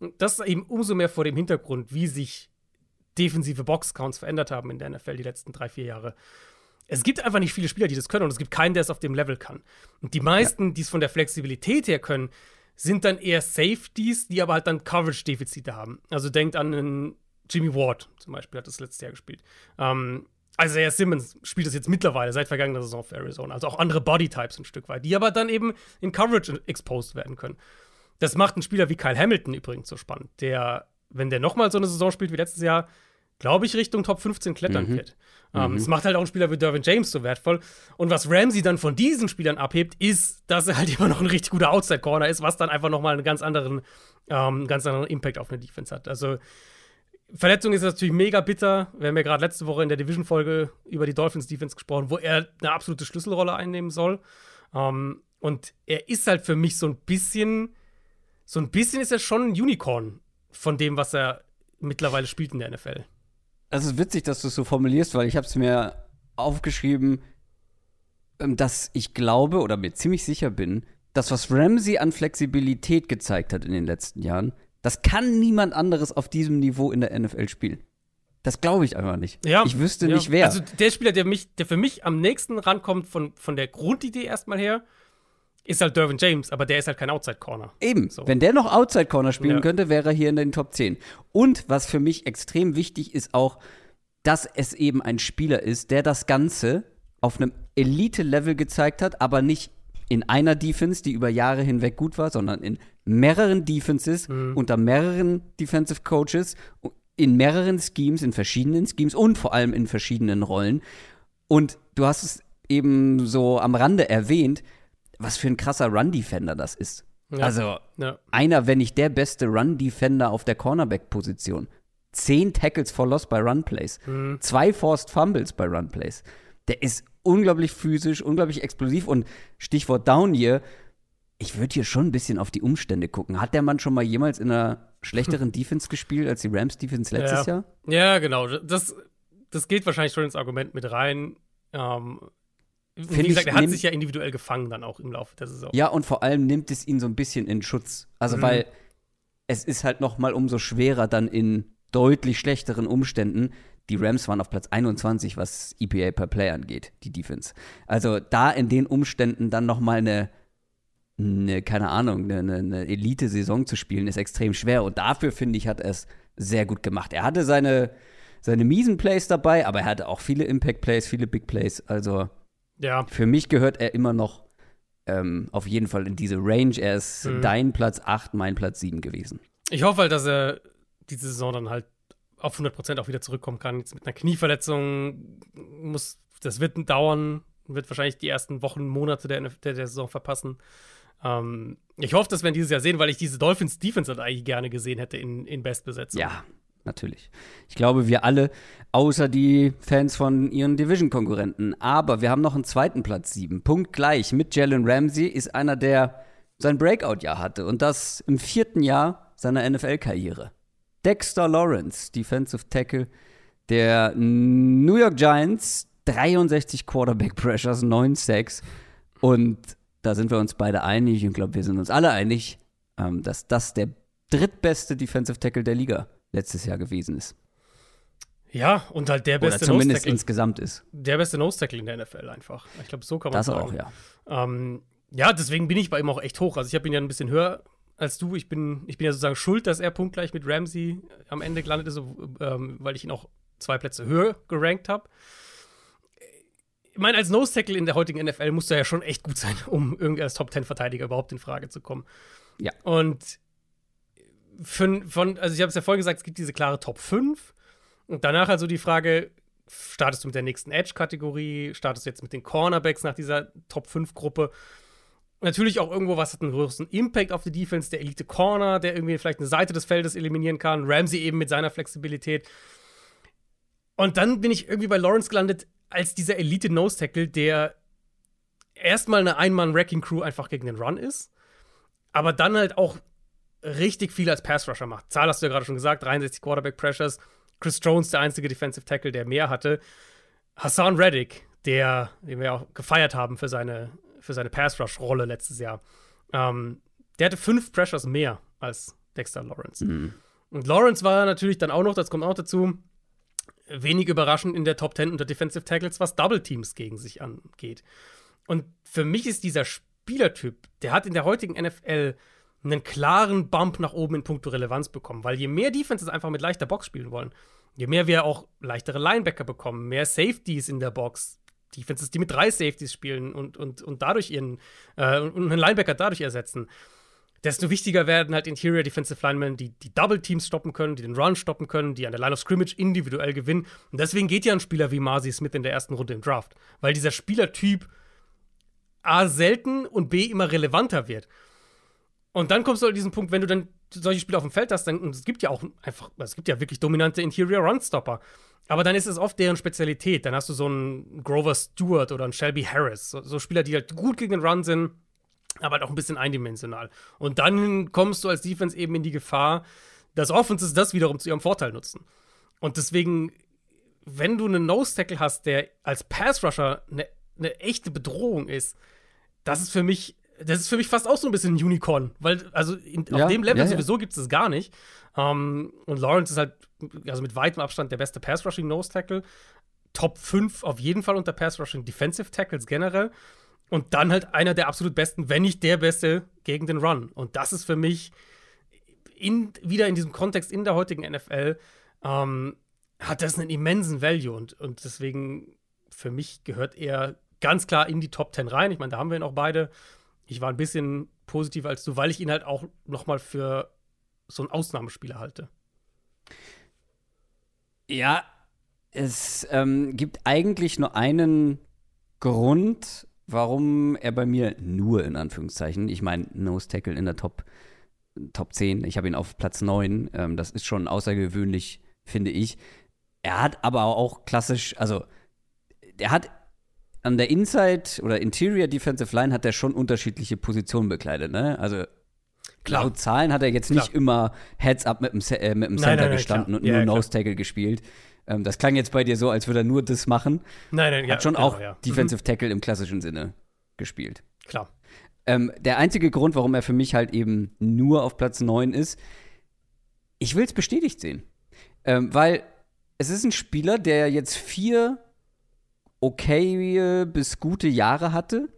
Und das ist eben umso mehr vor dem Hintergrund, wie sich defensive Box-Counts verändert haben in der NFL die letzten drei, vier Jahre. Es gibt einfach nicht viele Spieler, die das können und es gibt keinen, der es auf dem Level kann. Und die meisten, ja. die es von der Flexibilität her können, sind dann eher Safeties, die aber halt dann Coverage-Defizite haben. Also denkt an einen Jimmy Ward zum Beispiel, hat das letztes Jahr gespielt. Ähm, also Isaiah Simmons spielt das jetzt mittlerweile seit vergangener Saison für Arizona. Also auch andere Bodytypes ein Stück weit, die aber dann eben in Coverage exposed werden können. Das macht einen Spieler wie Kyle Hamilton übrigens so spannend, der, wenn der nochmal so eine Saison spielt wie letztes Jahr, glaube ich, Richtung Top 15 klettern mhm. wird. Ähm, mhm. Es macht halt auch einen Spieler wie Dervin James so wertvoll. Und was Ramsey dann von diesen Spielern abhebt, ist, dass er halt immer noch ein richtig guter Outside-Corner ist, was dann einfach nochmal einen ganz anderen, ähm, ganz anderen Impact auf eine Defense hat. Also Verletzung ist natürlich mega bitter. Wir haben ja gerade letzte Woche in der Division-Folge über die Dolphins-Defense gesprochen, wo er eine absolute Schlüsselrolle einnehmen soll. Ähm, und er ist halt für mich so ein bisschen, so ein bisschen ist er schon ein Unicorn von dem, was er mittlerweile spielt in der NFL. Es ist witzig, dass du es so formulierst, weil ich habe es mir aufgeschrieben, ähm, dass ich glaube oder mir ziemlich sicher bin, dass was Ramsey an Flexibilität gezeigt hat in den letzten Jahren, das kann niemand anderes auf diesem Niveau in der NFL spielen. Das glaube ich einfach nicht. Ja, ich wüsste ja. nicht wer. Also der Spieler, der, mich, der für mich am nächsten rankommt von, von der Grundidee erstmal her, ist halt Dervin James, aber der ist halt kein Outside Corner. Eben. So. Wenn der noch Outside Corner spielen ja. könnte, wäre er hier in den Top 10. Und was für mich extrem wichtig ist auch, dass es eben ein Spieler ist, der das Ganze auf einem Elite-Level gezeigt hat, aber nicht in einer Defense, die über Jahre hinweg gut war, sondern in mehreren Defenses, mhm. unter mehreren Defensive Coaches, in mehreren Schemes, in verschiedenen Schemes und vor allem in verschiedenen Rollen. Und du hast es eben so am Rande erwähnt, was für ein krasser Run-Defender das ist. Ja. Also ja. einer, wenn nicht der beste Run-Defender auf der Cornerback-Position. Zehn Tackles for Loss bei Run-Plays. Mhm. Zwei Forced Fumbles bei Run-Plays. Der ist unglaublich physisch, unglaublich explosiv und Stichwort Down hier, ich würde hier schon ein bisschen auf die Umstände gucken. Hat der Mann schon mal jemals in einer schlechteren Defense gespielt als die Rams Defense letztes ja. Jahr? Ja, genau. Das, das geht wahrscheinlich schon ins Argument mit rein. Ähm, wie gesagt, er hat sich ja individuell gefangen dann auch im Laufe der Saison. Ja, und vor allem nimmt es ihn so ein bisschen in Schutz. Also, mhm. weil es ist halt noch mal umso schwerer dann in deutlich schlechteren Umständen die Rams waren auf Platz 21, was EPA per Play angeht, die Defense. Also da in den Umständen dann noch mal eine, eine keine Ahnung, eine, eine Elite-Saison zu spielen, ist extrem schwer. Und dafür, finde ich, hat er es sehr gut gemacht. Er hatte seine, seine miesen Plays dabei, aber er hatte auch viele Impact-Plays, viele Big Plays. Also ja. für mich gehört er immer noch ähm, auf jeden Fall in diese Range. Er ist mhm. dein Platz 8, mein Platz 7 gewesen. Ich hoffe halt, dass er diese Saison dann halt auf 100% auch wieder zurückkommen kann. Jetzt mit einer Knieverletzung muss, das wird dauern, wird wahrscheinlich die ersten Wochen, Monate der, der, der Saison verpassen. Ähm, ich hoffe, dass wir ihn dieses Jahr sehen, weil ich diese Dolphins Defense halt eigentlich gerne gesehen hätte in, in Bestbesetzung. Ja, natürlich. Ich glaube, wir alle, außer die Fans von ihren Division-Konkurrenten. Aber wir haben noch einen zweiten Platz sieben. Punkt gleich mit Jalen Ramsey ist einer, der sein Breakout-Jahr hatte. Und das im vierten Jahr seiner NFL-Karriere. Dexter Lawrence, Defensive Tackle der New York Giants, 63 Quarterback Pressures, 9 Sacks. Und da sind wir uns beide einig, und ich glaube, wir sind uns alle einig, ähm, dass das der drittbeste Defensive Tackle der Liga letztes Jahr gewesen ist. Ja, und halt der beste Oder zumindest insgesamt ist. Der beste Nose Tackle in der NFL einfach. Ich glaube, so kann man das sagen. Auch, ja. Ähm, ja, deswegen bin ich bei ihm auch echt hoch. Also ich habe ihn ja ein bisschen höher als du. Ich bin, ich bin ja sozusagen schuld, dass er punktgleich mit Ramsey am Ende gelandet ist, ähm, weil ich ihn auch zwei Plätze höher gerankt habe. Ich meine, als Nose Tackle in der heutigen NFL musst du ja schon echt gut sein, um irgendwie als Top 10 Verteidiger überhaupt in Frage zu kommen. Ja. Und von, von also ich habe es ja vorhin gesagt, es gibt diese klare Top 5 und danach also die Frage, startest du mit der nächsten Edge-Kategorie, startest du jetzt mit den Cornerbacks nach dieser Top 5 Gruppe? Natürlich auch irgendwo, was hat einen größeren Impact auf die Defense, der Elite Corner, der irgendwie vielleicht eine Seite des Feldes eliminieren kann, Ramsey eben mit seiner Flexibilität. Und dann bin ich irgendwie bei Lawrence gelandet als dieser Elite Nose Tackle, der erstmal eine Ein-Mann-Wrecking-Crew einfach gegen den Run ist, aber dann halt auch richtig viel als Pass-Rusher macht. Zahl hast du ja gerade schon gesagt, 63 Quarterback-Pressures. Chris Jones, der einzige Defensive Tackle, der mehr hatte. Hassan Reddick, der, den wir auch gefeiert haben für seine, für seine Pass-Rush-Rolle letztes Jahr. Ähm, der hatte fünf Pressures mehr als Dexter Lawrence. Mhm. Und Lawrence war natürlich dann auch noch, das kommt auch dazu, wenig überraschend in der Top 10 unter Defensive Tackles, was Double Teams gegen sich angeht. Und für mich ist dieser Spielertyp, der hat in der heutigen NFL einen klaren Bump nach oben in puncto Relevanz bekommen, weil je mehr Defenses einfach mit leichter Box spielen wollen, je mehr wir auch leichtere Linebacker bekommen, mehr Safeties in der Box, Defenses, die mit drei Safeties spielen und, und, und dadurch ihren äh, und einen Linebacker dadurch ersetzen, desto wichtiger werden halt Interior Defensive Linemen, die die Double Teams stoppen können, die den Run stoppen können, die an der Line of Scrimmage individuell gewinnen. Und deswegen geht ja ein Spieler wie Marcy Smith in der ersten Runde im Draft, weil dieser Spielertyp A selten und B immer relevanter wird. Und dann kommst du an diesen Punkt, wenn du dann solche Spiele auf dem Feld hast, dann es gibt ja auch einfach, es gibt ja wirklich dominante Interior Runstopper. Aber dann ist es oft deren Spezialität. Dann hast du so einen Grover Stewart oder einen Shelby Harris, so, so Spieler, die halt gut gegen den Run sind, aber halt auch ein bisschen eindimensional. Und dann kommst du als Defense eben in die Gefahr, dass Offenses das wiederum zu ihrem Vorteil nutzen. Und deswegen, wenn du einen Nose-Tackle hast, der als Pass-Rusher eine, eine echte Bedrohung ist, das ist für mich das ist für mich fast auch so ein bisschen ein Unicorn, weil, also in, ja, auf dem Level ja, sowieso gibt es es gar nicht. Um, ähm, und Lawrence ist halt, also mit weitem Abstand der beste Pass-Rushing Nose Tackle. Top 5 auf jeden Fall unter Pass-Rushing Defensive Tackles generell. Und dann halt einer der absolut besten, wenn nicht der beste gegen den Run. Und das ist für mich in, wieder in diesem Kontext in der heutigen NFL, ähm, hat das einen immensen Value. Und, und deswegen, für mich gehört er ganz klar in die Top 10 rein. Ich meine, da haben wir ihn auch beide ich war ein bisschen positiver als du, weil ich ihn halt auch noch mal für so einen Ausnahmespieler halte. Ja, es ähm, gibt eigentlich nur einen Grund, warum er bei mir nur in Anführungszeichen, ich meine, Nose Tackle in der Top, Top 10, ich habe ihn auf Platz 9, ähm, das ist schon außergewöhnlich, finde ich. Er hat aber auch klassisch, also er hat an der Inside oder Interior Defensive Line hat er schon unterschiedliche Positionen bekleidet, ne? Also Klar. laut Zahlen hat er jetzt nicht Klar. immer Heads up mit dem, äh, mit dem Center nein, nein, nein, gestanden und ja, nur ja, Nose Tackle gespielt. Ähm, das klang jetzt bei dir so, als würde er nur das machen. Nein, nein, ja. Hat schon genau, auch ja. Defensive mhm. Tackle im klassischen Sinne gespielt. Klar. Ähm, der einzige Grund, warum er für mich halt eben nur auf Platz 9 ist, ich will es bestätigt sehen. Ähm, weil es ist ein Spieler, der jetzt vier okay bis gute Jahre hatte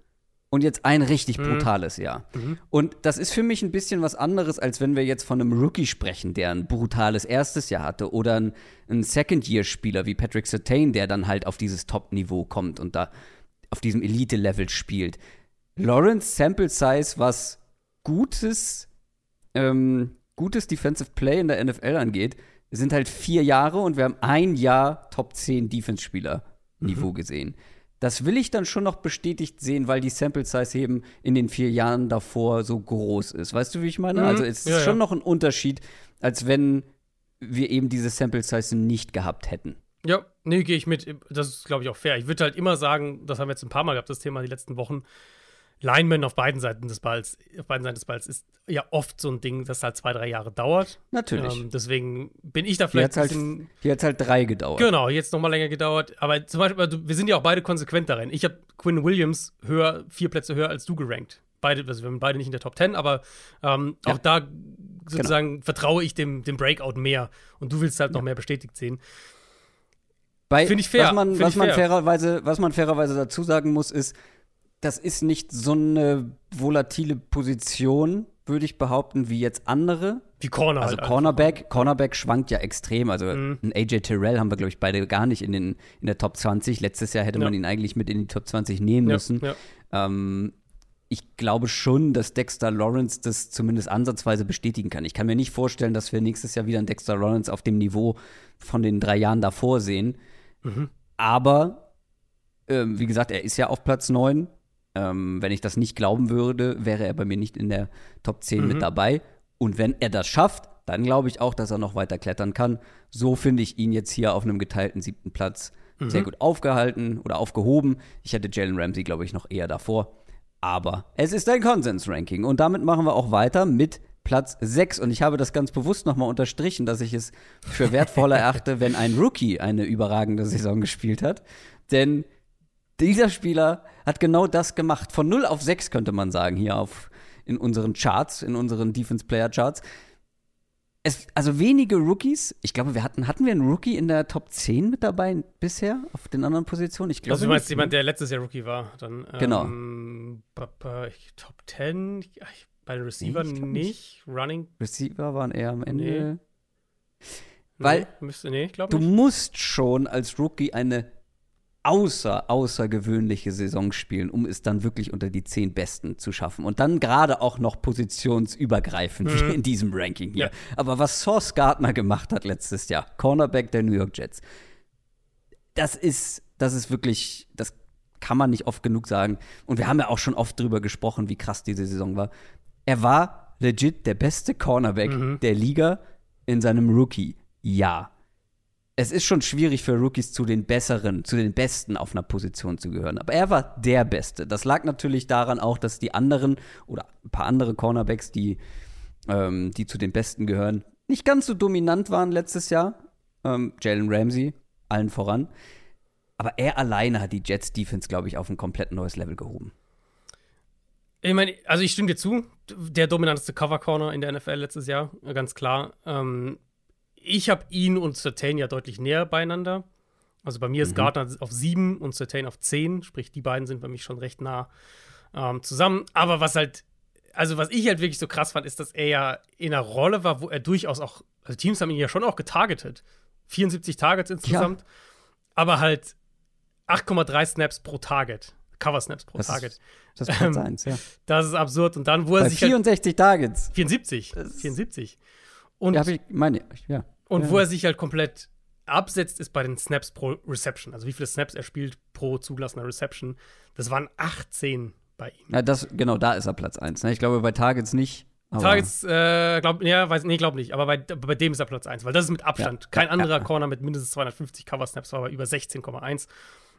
und jetzt ein richtig mhm. brutales mhm. Jahr. Mhm. Und das ist für mich ein bisschen was anderes, als wenn wir jetzt von einem Rookie sprechen, der ein brutales erstes Jahr hatte oder ein, ein Second-Year-Spieler wie Patrick Sertain, der dann halt auf dieses Top-Niveau kommt und da auf diesem Elite-Level spielt. Lawrence Sample Size, was gutes, ähm, gutes Defensive Play in der NFL angeht, sind halt vier Jahre und wir haben ein Jahr Top 10 Defense-Spieler Niveau mhm. gesehen. Das will ich dann schon noch bestätigt sehen, weil die Sample Size eben in den vier Jahren davor so groß ist. Weißt du, wie ich meine? Mhm. Also es ist ja, schon ja. noch ein Unterschied, als wenn wir eben diese Sample Size nicht gehabt hätten. Ja, nee, gehe ich mit. Das ist, glaube ich, auch fair. Ich würde halt immer sagen, das haben wir jetzt ein paar Mal gehabt, das Thema die letzten Wochen. Lineman auf beiden Seiten des Balls, auf beiden Seiten des Balls ist ja oft so ein Ding, das halt zwei, drei Jahre dauert. Natürlich. Ähm, deswegen bin ich da vielleicht hier Halt, hier hat es halt drei gedauert. Genau, jetzt noch mal länger gedauert. Aber zum Beispiel, also wir sind ja auch beide konsequent darin. Ich habe Quinn Williams höher, vier Plätze höher als du gerankt. Beide, also wir sind beide nicht in der Top Ten, aber ähm, ja. auch da sozusagen genau. vertraue ich dem, dem Breakout mehr. Und du willst halt noch mehr bestätigt sehen. Finde ich fair. Was man, was, man fair. Fairerweise, was man fairerweise dazu sagen muss, ist, das ist nicht so eine volatile Position, würde ich behaupten, wie jetzt andere. Wie Corner. Also halt Cornerback, einfach. Cornerback schwankt ja extrem. Also mhm. ein AJ Terrell haben wir, glaube ich, beide gar nicht in, den, in der Top 20. Letztes Jahr hätte ja. man ihn eigentlich mit in die Top 20 nehmen ja, müssen. Ja. Ähm, ich glaube schon, dass Dexter Lawrence das zumindest ansatzweise bestätigen kann. Ich kann mir nicht vorstellen, dass wir nächstes Jahr wieder einen Dexter Lawrence auf dem Niveau von den drei Jahren davor sehen. Mhm. Aber, ähm, wie gesagt, er ist ja auf Platz 9 ähm, wenn ich das nicht glauben würde, wäre er bei mir nicht in der Top 10 mhm. mit dabei. Und wenn er das schafft, dann glaube ich auch, dass er noch weiter klettern kann. So finde ich ihn jetzt hier auf einem geteilten siebten Platz sehr gut aufgehalten oder aufgehoben. Ich hätte Jalen Ramsey, glaube ich, noch eher davor. Aber es ist ein Konsens-Ranking. Und damit machen wir auch weiter mit Platz 6. Und ich habe das ganz bewusst nochmal unterstrichen, dass ich es für wertvoller erachte, wenn ein Rookie eine überragende Saison gespielt hat. Denn dieser Spieler hat genau das gemacht. Von 0 auf 6 könnte man sagen, hier auf, in unseren Charts, in unseren Defense Player Charts. Es, also wenige Rookies. Ich glaube, wir hatten, hatten wir einen Rookie in der Top 10 mit dabei bisher auf den anderen Positionen? Ich glaube. Also, du meinst jemand, der letztes Jahr Rookie war? Dann, Genau. Ähm, ich- Top 10? Ich- Bei den Receivern Nee, ich glaub nicht. Running? Receiver waren eher am Ende. Nee. Weil nee, müsste, nee, Du nicht. musst schon als Rookie eine außer, außergewöhnliche Saison spielen, um es dann wirklich unter die zehn Besten zu schaffen. Und dann gerade auch noch positionsübergreifend, wie in diesem Ranking hier. Ja. Aber was Sauce Gardner gemacht hat letztes Jahr, Cornerback der New York Jets, das ist, das ist wirklich, das kann man nicht oft genug sagen. Und wir haben ja auch schon oft drüber gesprochen, wie krass diese Saison war. Er war legit der beste Cornerback der Liga in seinem Rookie-Jahr. Es ist schon schwierig für Rookies zu den Besseren, zu den Besten auf einer Position zu gehören. Aber er war der Beste. Das lag natürlich daran auch, dass die anderen oder ein paar andere Cornerbacks, die, ähm, die zu den Besten gehören, nicht ganz so dominant waren letztes Jahr. Ähm, Jalen Ramsey, allen voran. Aber er alleine hat die Jets Defense, glaube ich, auf ein komplett neues Level gehoben. Ich meine, also ich stimme dir zu, der dominanteste Cover Corner in der NFL letztes Jahr, ganz klar. Ähm, ich habe ihn und Certain ja deutlich näher beieinander. Also bei mir ist Gardner auf 7 und Certain auf 10, sprich, die beiden sind bei mich schon recht nah ähm, zusammen. Aber was halt, also was ich halt wirklich so krass fand, ist, dass er ja in einer Rolle war, wo er durchaus auch, also Teams haben ihn ja schon auch getargetet. 74 Targets insgesamt, aber halt 8,3 Snaps pro Target. Cover-Snaps pro Das ist- Target. Das ist Ähm, 1, ja. Das ist absurd. Und dann, wo er Bei sich halt 64 Targets. 74. Das- 74. Und, Ja, ich, meine, ja. und ja. wo er sich halt komplett absetzt, ist bei den Snaps pro Reception. Also wie viele Snaps er spielt pro zugelassener Reception. Das waren 18 bei ihm. Ja, das, genau, da ist er Platz 1. Ne? Ich glaube, bei Targets nicht. Targets, äh, glaub, ja, weiß, nee, glaub nicht, aber bei, bei dem ist er Platz 1, weil das ist mit Abstand. Ja, Kein ja, anderer ja. Corner mit mindestens 250 Cover-Snaps war bei über 16,1.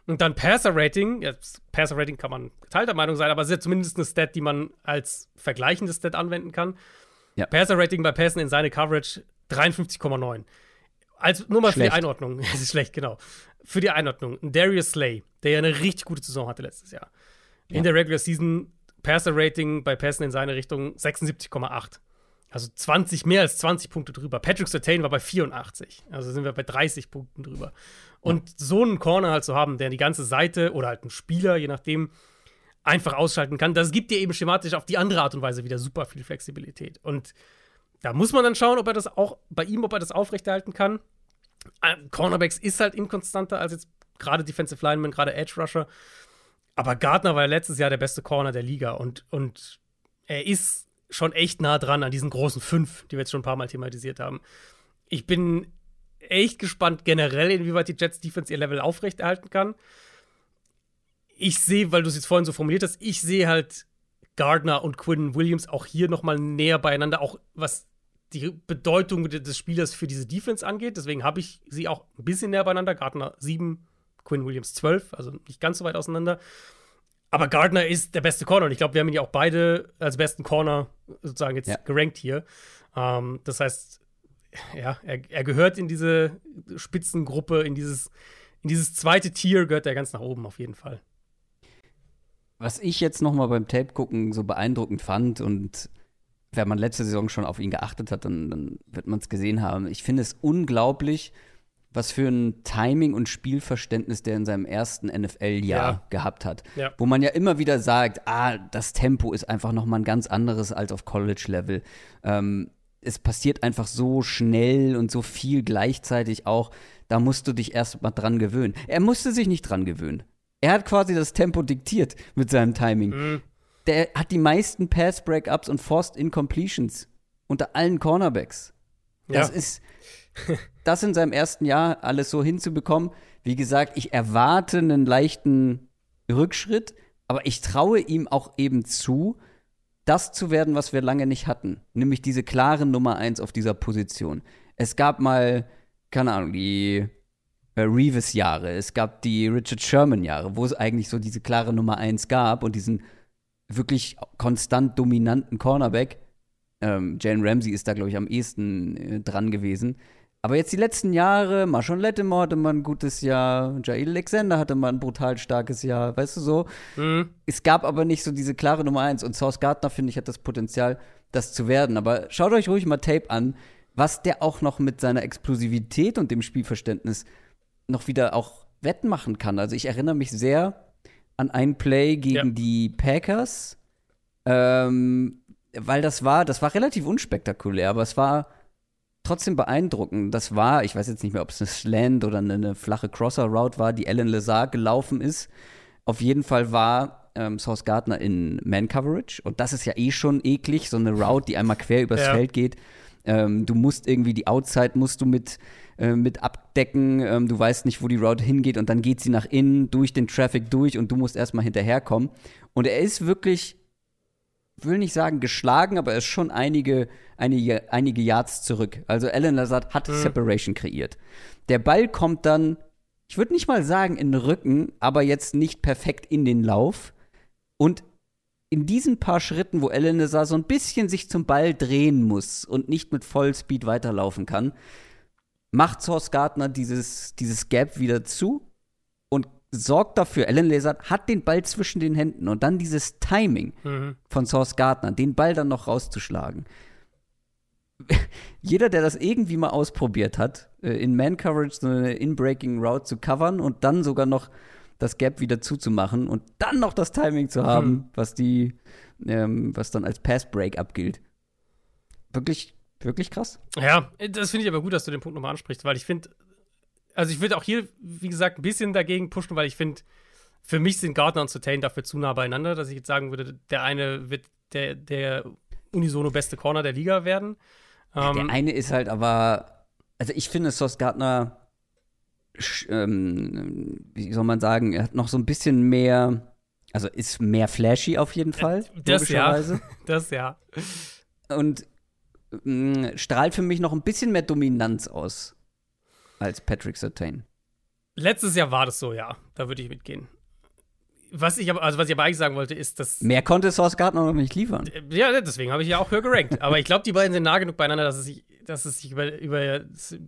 Und dann Passer-Rating, Passer-Rating kann man geteilter Meinung sein, aber es ist ja zumindest eine Stat, die man als vergleichendes Stat anwenden kann. Ja. Passer-Rating bei Passen in seine Coverage 53,9. Also nur mal für Schlecht. die Einordnung. Es ist schlecht, genau. Für die Einordnung. Ein Darius Slay, der ja eine richtig gute Saison hatte letztes Jahr. In der Regular Season Passer-Rating bei Pässen in seine Richtung 76,8. Also 20, mehr als 20 Punkte drüber. Patrick Sertain war bei 84. Also sind wir bei 30 Punkten drüber. Und so einen Corner halt zu haben, der die ganze Seite oder halt einen Spieler, je nachdem, einfach ausschalten kann, das gibt dir eben schematisch auf die andere Art und Weise wieder super viel Flexibilität. Und da muss man dann schauen, ob er das auch bei ihm, ob er das aufrechterhalten kann. Äh, Cornerbacks ist halt inkonstanter als jetzt gerade Defensive Lineman, gerade Edge Rusher. Aber Gardner war ja letztes Jahr der beste Corner der Liga und, und er ist schon echt nah dran an diesen großen fünf, die wir jetzt schon ein paar Mal thematisiert haben. Ich bin echt gespannt generell, inwieweit die Jets Defense ihr Level aufrechterhalten kann. Ich sehe, weil du es jetzt vorhin so formuliert hast, ich sehe halt Gardner und Quinn Williams auch hier noch mal näher beieinander, auch was die Bedeutung des Spielers für diese Defense angeht. Deswegen habe ich sie auch ein bisschen näher beieinander. Gardner 7, Quinn Williams 12, also nicht ganz so weit auseinander. Aber Gardner ist der beste Corner und ich glaube, wir haben ihn ja auch beide als besten Corner sozusagen jetzt Ja. gerankt hier. Ähm, das heißt, ja, er, er gehört in diese Spitzengruppe, in dieses, in dieses zweite Tier gehört er ganz nach oben auf jeden Fall. Was ich jetzt noch mal beim Tape gucken so beeindruckend fand und wenn man letzte Saison schon auf ihn geachtet hat, dann, dann wird man es gesehen haben. Ich finde es unglaublich, was für ein Timing und Spielverständnis der in seinem ersten NFL-Jahr Ja. gehabt hat. Ja. Wo man ja immer wieder sagt, ah, das Tempo ist einfach noch mal ein ganz anderes als auf College-Level. Ähm, es passiert einfach so schnell und so viel gleichzeitig auch. Da musst du dich erst mal dran gewöhnen. Er musste sich nicht dran gewöhnen. Er hat quasi das Tempo diktiert mit seinem Timing. Mhm. Der hat die meisten Pass-Breakups und Forced Incompletions unter allen Cornerbacks. Das Ja. ist, das in seinem ersten Jahr alles so hinzubekommen. Wie gesagt, ich erwarte einen leichten Rückschritt, aber ich traue ihm auch eben zu, das zu werden, was wir lange nicht hatten. Nämlich diese klare Nummer eins auf dieser Position. Es gab mal, keine Ahnung, die Reeves-Jahre, es gab die Richard Sherman-Jahre, wo es eigentlich so diese klare Nummer 1 gab und diesen wirklich konstant dominanten Cornerback. Ähm, Jalen Ramsey ist da, glaube ich, am ehesten äh, dran gewesen. Aber jetzt die letzten Jahre, Marshawn Lattimore hatte mal ein gutes Jahr, Jair Alexander hatte mal ein brutal starkes Jahr, weißt du so. Mhm. Es gab aber nicht so diese klare Nummer 1 und Source Gardner, finde ich, hat das Potenzial, das zu werden. Aber schaut euch ruhig mal Tape an, was der auch noch mit seiner Explosivität und dem Spielverständnis noch wieder auch wettmachen kann. Also ich erinnere mich sehr an ein Play gegen ja. die Packers, ähm, weil das war, das war relativ unspektakulär, aber es war trotzdem beeindruckend. Das war, ich weiß jetzt nicht mehr, ob es eine Slant oder eine, eine flache Crosser-Route war, die Alan Lazar gelaufen ist. Auf jeden Fall war ähm, Source Gardner in Man-Coverage und das ist ja eh schon eklig, so eine Route, die einmal quer übers ja. Feld geht. Ähm, du musst irgendwie die Outside musst du mit äh, mit abdecken. Ähm, du weißt nicht, wo die Route hingeht und dann geht sie nach innen, durch den Traffic durch und du musst erstmal hinterherkommen. Und er ist wirklich, will nicht sagen geschlagen, aber er ist schon einige, einige, einige Yards zurück. Also Alan Lazard hat mhm. Separation kreiert. Der Ball kommt dann, ich würde nicht mal sagen in den Rücken, aber jetzt nicht perfekt in den Lauf. Und in diesen paar Schritten, wo Alan Lazar so ein bisschen sich zum Ball drehen muss und nicht mit Vollspeed weiterlaufen kann, macht Source Gardner dieses, dieses Gap wieder zu und sorgt dafür, Alan Lazard hat den Ball zwischen den Händen und dann dieses Timing mhm. von Source Gardner, den Ball dann noch rauszuschlagen. Jeder, der das irgendwie mal ausprobiert hat, äh, in Man-Coverage so eine In-Breaking Route zu covern und dann sogar noch das Gap wieder zuzumachen und dann noch das Timing zu haben, mhm. was die, ähm, was dann als Pass-Break abgilt. Wirklich Wirklich krass. Ja, das finde ich aber gut, dass du den Punkt nochmal ansprichst, weil ich finde, also ich würde auch hier, wie gesagt, ein bisschen dagegen pushen, weil ich finde, für mich sind Gardner und Sotain dafür zu nah beieinander, dass ich jetzt sagen würde, der eine wird der, der unisono beste Corner der Liga werden. Ja, der ähm, eine ist halt aber, also ich finde, Sauce Gardner, ähm, wie soll man sagen, er hat noch so ein bisschen mehr, also ist mehr flashy auf jeden Fall. Das ja. Das ja. Und mh, strahlt für mich noch ein bisschen mehr Dominanz aus als Patrick Sertain. Letztes Jahr war das so, ja. Da würde ich mitgehen. Was ich aber, also was ich aber eigentlich sagen wollte, ist, dass. Mehr konnte Source Gardner noch nicht liefern. Ja, deswegen habe ich ja auch höher gerankt. aber ich glaube, die beiden sind nah genug beieinander, dass es sich, dass es sich über, über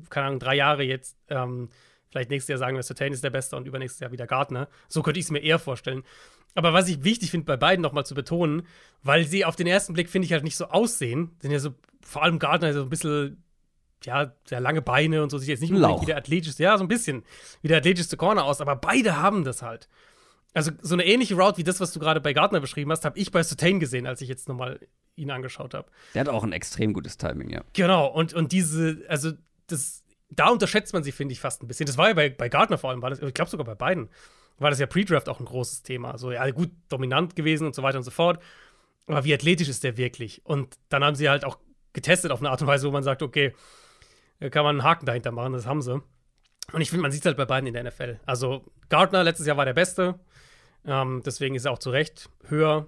keine Ahnung, drei Jahre jetzt, ähm, vielleicht nächstes Jahr sagen wir, Sertain ist der Beste und übernächstes Jahr wieder Gardner. So könnte ich es mir eher vorstellen. Aber was ich wichtig finde, bei beiden nochmal zu betonen, weil sie auf den ersten Blick, finde ich, halt nicht so aussehen, sind ja so vor allem Gardner so ein bisschen, ja, sehr lange Beine und so, sieht jetzt nicht unbedingt wie der athletischste, ja, so ein bisschen wie der athletischste Corner aus, aber beide haben das halt. Also so eine ähnliche Route wie das, was du gerade bei Gardner beschrieben hast, habe ich bei Sotain gesehen, als ich jetzt nochmal ihn angeschaut habe. Der hat auch ein extrem gutes Timing, ja. Genau, und, und diese, also das, da unterschätzt man sie, finde ich, fast ein bisschen. Das war ja bei, bei Gardner vor allem, war das, ich glaube sogar bei beiden, war das ja Pre-Draft auch ein großes Thema. So, ja, gut, dominant gewesen und so weiter und so fort. Aber wie athletisch ist der wirklich? Und dann haben sie halt auch getestet auf eine Art und Weise, wo man sagt, okay, kann man einen Haken dahinter machen, das haben sie. Und ich finde, man sieht es halt bei beiden in der NFL. Also Gardner letztes Jahr war der Beste, ähm, deswegen ist er auch zu Recht höher.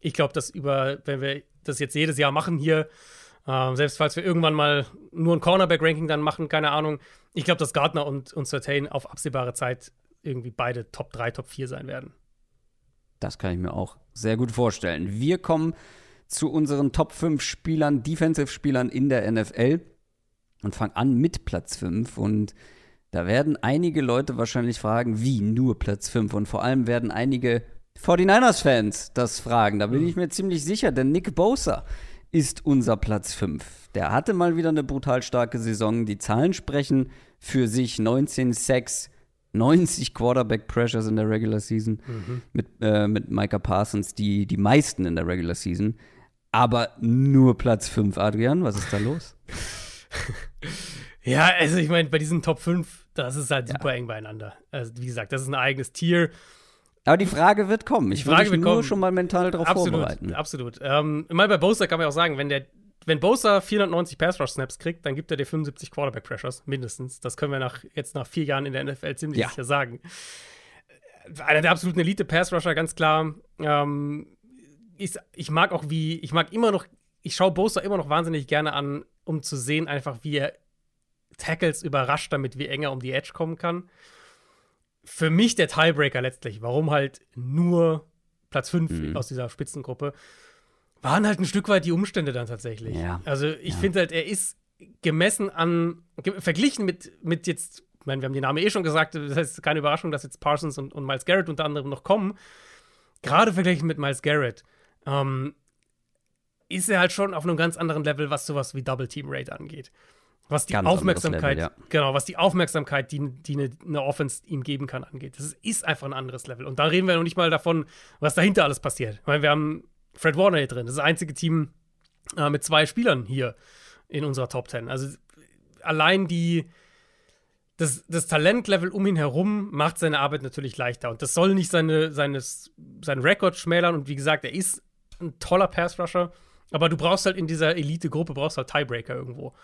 Ich glaube, dass über, wenn wir das jetzt jedes Jahr machen hier, äh, selbst falls wir irgendwann mal nur ein Cornerback-Ranking dann machen, keine Ahnung, ich glaube, dass Gardner und, und Certain auf absehbare Zeit irgendwie beide Top 3, Top 4 sein werden. Das kann ich mir auch sehr gut vorstellen. Wir kommen zu unseren Top 5 Spielern, Defensive-Spielern in der NFL und fangen an mit Platz 5. Und da werden einige Leute wahrscheinlich fragen, wie nur Platz 5? Und vor allem werden einige 49ers-Fans das fragen. Da bin ich mir ziemlich sicher, denn Nick Bosa ist unser Platz 5. Der hatte mal wieder eine brutal starke Saison. Die Zahlen sprechen für sich. 19 Sacks, 90 Quarterback Pressures in der Regular Season mhm. mit, äh, mit Micah Parsons, die, die meisten in der Regular Season aber nur Platz 5, Adrian. Was ist da los? ja, also ich meine, bei diesen Top 5, das ist halt ja. super eng beieinander. Also wie gesagt, das ist ein eigenes Tier. Aber die Frage wird kommen. Ich würde mich nur schon mal mental darauf vorbereiten. Absolut. Ähm, mal bei Bosa kann man auch sagen, wenn der wenn Bosa 490 Pass Rush Snaps kriegt, dann gibt er dir 75 Quarterback Pressures mindestens. Das können wir nach, jetzt nach vier Jahren in der NFL ziemlich ja. sicher sagen. Einer der absoluten Elite Pass Rusher, ganz klar. Ähm, ich, ich mag auch wie, ich mag immer noch, ich schaue Bosa immer noch wahnsinnig gerne an, um zu sehen, einfach wie er Tackles überrascht damit, wie enger um die Edge kommen kann. Für mich der Tiebreaker letztlich, warum halt nur Platz 5 mhm. aus dieser Spitzengruppe, waren halt ein Stück weit die Umstände dann tatsächlich. Ja. Also ich Ja. finde halt, er ist gemessen an, ge verglichen mit, mit jetzt, ich meine, wir haben die Namen eh schon gesagt, das heißt keine Überraschung, dass jetzt Parsons und, und Miles Garrett unter anderem noch kommen. Gerade verglichen mit Miles Garrett, ähm, ist er halt schon auf einem ganz anderen Level, was sowas wie Double Team Rate angeht. Was die Ganz Aufmerksamkeit, Level, ja. genau, was die Aufmerksamkeit, die, die eine, eine Offense ihm geben kann, angeht. Das ist einfach ein anderes Level. Und da reden wir noch nicht mal davon, was dahinter alles passiert. Ich meine, wir haben Fred Warner hier drin. Das ist das einzige Team äh, mit zwei Spielern hier in unserer Top 10. Also allein die, das, das Talentlevel um ihn herum macht seine Arbeit natürlich leichter. Und das soll nicht seine, seines, seinen Rekord schmälern. Und wie gesagt, er ist ein toller Pass-Rusher. Aber du brauchst halt in dieser Elite-Gruppe, brauchst halt Tiebreaker irgendwo.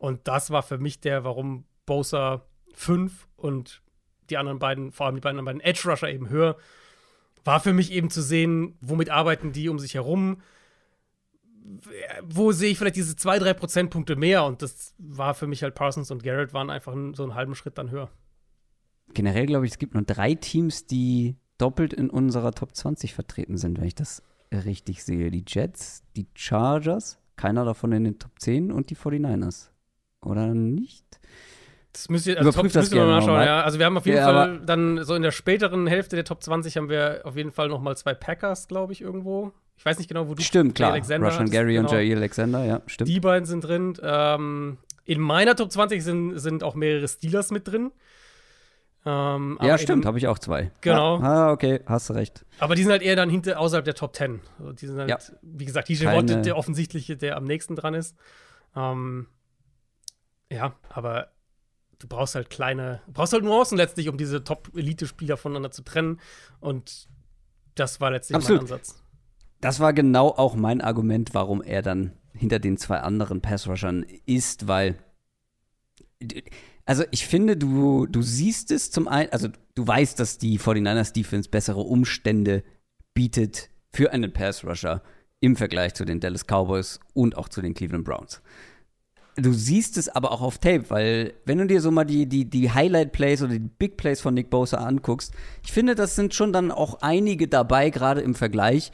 Und das war für mich der, warum Bosa 5 und die anderen beiden, vor allem die beiden beiden Edge-Rusher eben höher, war für mich eben zu sehen, womit arbeiten die um sich herum. Wo sehe ich vielleicht diese zwei, drei Prozentpunkte mehr? Und das war für mich halt Parsons und Garrett waren einfach so einen halben Schritt dann höher. Generell glaube ich, es gibt nur drei Teams, die doppelt in unserer Top 20 vertreten sind, wenn ich das richtig sehe. Die Jets, die Chargers, keiner davon in den Top 10 und die 49ers. Oder nicht? Das müsst ihr, also Überprüft Top, das müssen wir mal schauen, nochmal. ja. Also wir haben auf jeden Ja, Fall dann so in der späteren Hälfte der Top 20 haben wir auf jeden Fall noch mal zwei Packers, glaube ich, irgendwo. Ich weiß nicht genau, wo du Stimmt, klar. Alexander hattest, Gary und genau. Jair Alexander, ja, stimmt. Die beiden sind drin. Ähm, in meiner Top 20 sind, sind auch mehrere Steelers mit drin. Ähm, ja, stimmt, habe ich auch zwei. Genau. Ah, ah, okay, hast du recht. Aber die sind halt eher dann hinter, außerhalb der Top 10. Also die sind halt, Ja. wie gesagt, Keine- Watt, der offensichtliche, der am nächsten dran ist. Ähm, ja, aber du brauchst halt kleine, du brauchst halt Nuancen letztlich, um diese Top-Elite-Spieler voneinander zu trennen. Und das war letztlich Absolut. mein Ansatz. Das war genau auch mein Argument, warum er dann hinter den zwei anderen Passrushern ist, weil also ich finde, du, du siehst es zum einen, also du weißt, dass die 49ers Defense bessere Umstände bietet für einen Passrusher im Vergleich zu den Dallas Cowboys und auch zu den Cleveland Browns. Du siehst es aber auch auf Tape, weil wenn du dir so mal die, die, die Highlight-Plays oder die Big Plays von Nick Bosa anguckst, ich finde, das sind schon dann auch einige dabei, gerade im Vergleich,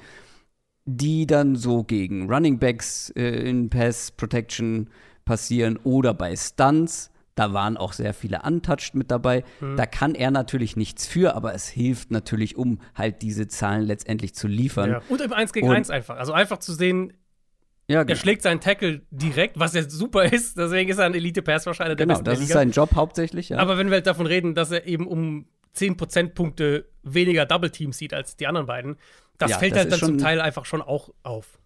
die dann so gegen Running Backs äh, in Pass Protection passieren oder bei Stunts. Da waren auch sehr viele untouched mit dabei. Mhm. Da kann er natürlich nichts für, aber es hilft natürlich, um halt diese Zahlen letztendlich zu liefern. Ja. Und im 1 gegen Und- 1 einfach. Also einfach zu sehen, Ja, er genau. schlägt seinen Tackle direkt, was ja super ist. Deswegen ist er ein Elite-Pass-Rusher, einer der genau besten das ist sein Job hauptsächlich. Ja. Aber wenn wir halt davon reden, dass er eben um 10 Prozentpunkte weniger Double Teams sieht als die anderen beiden, das Ja, fällt das halt dann zum Teil einfach schon auch auf.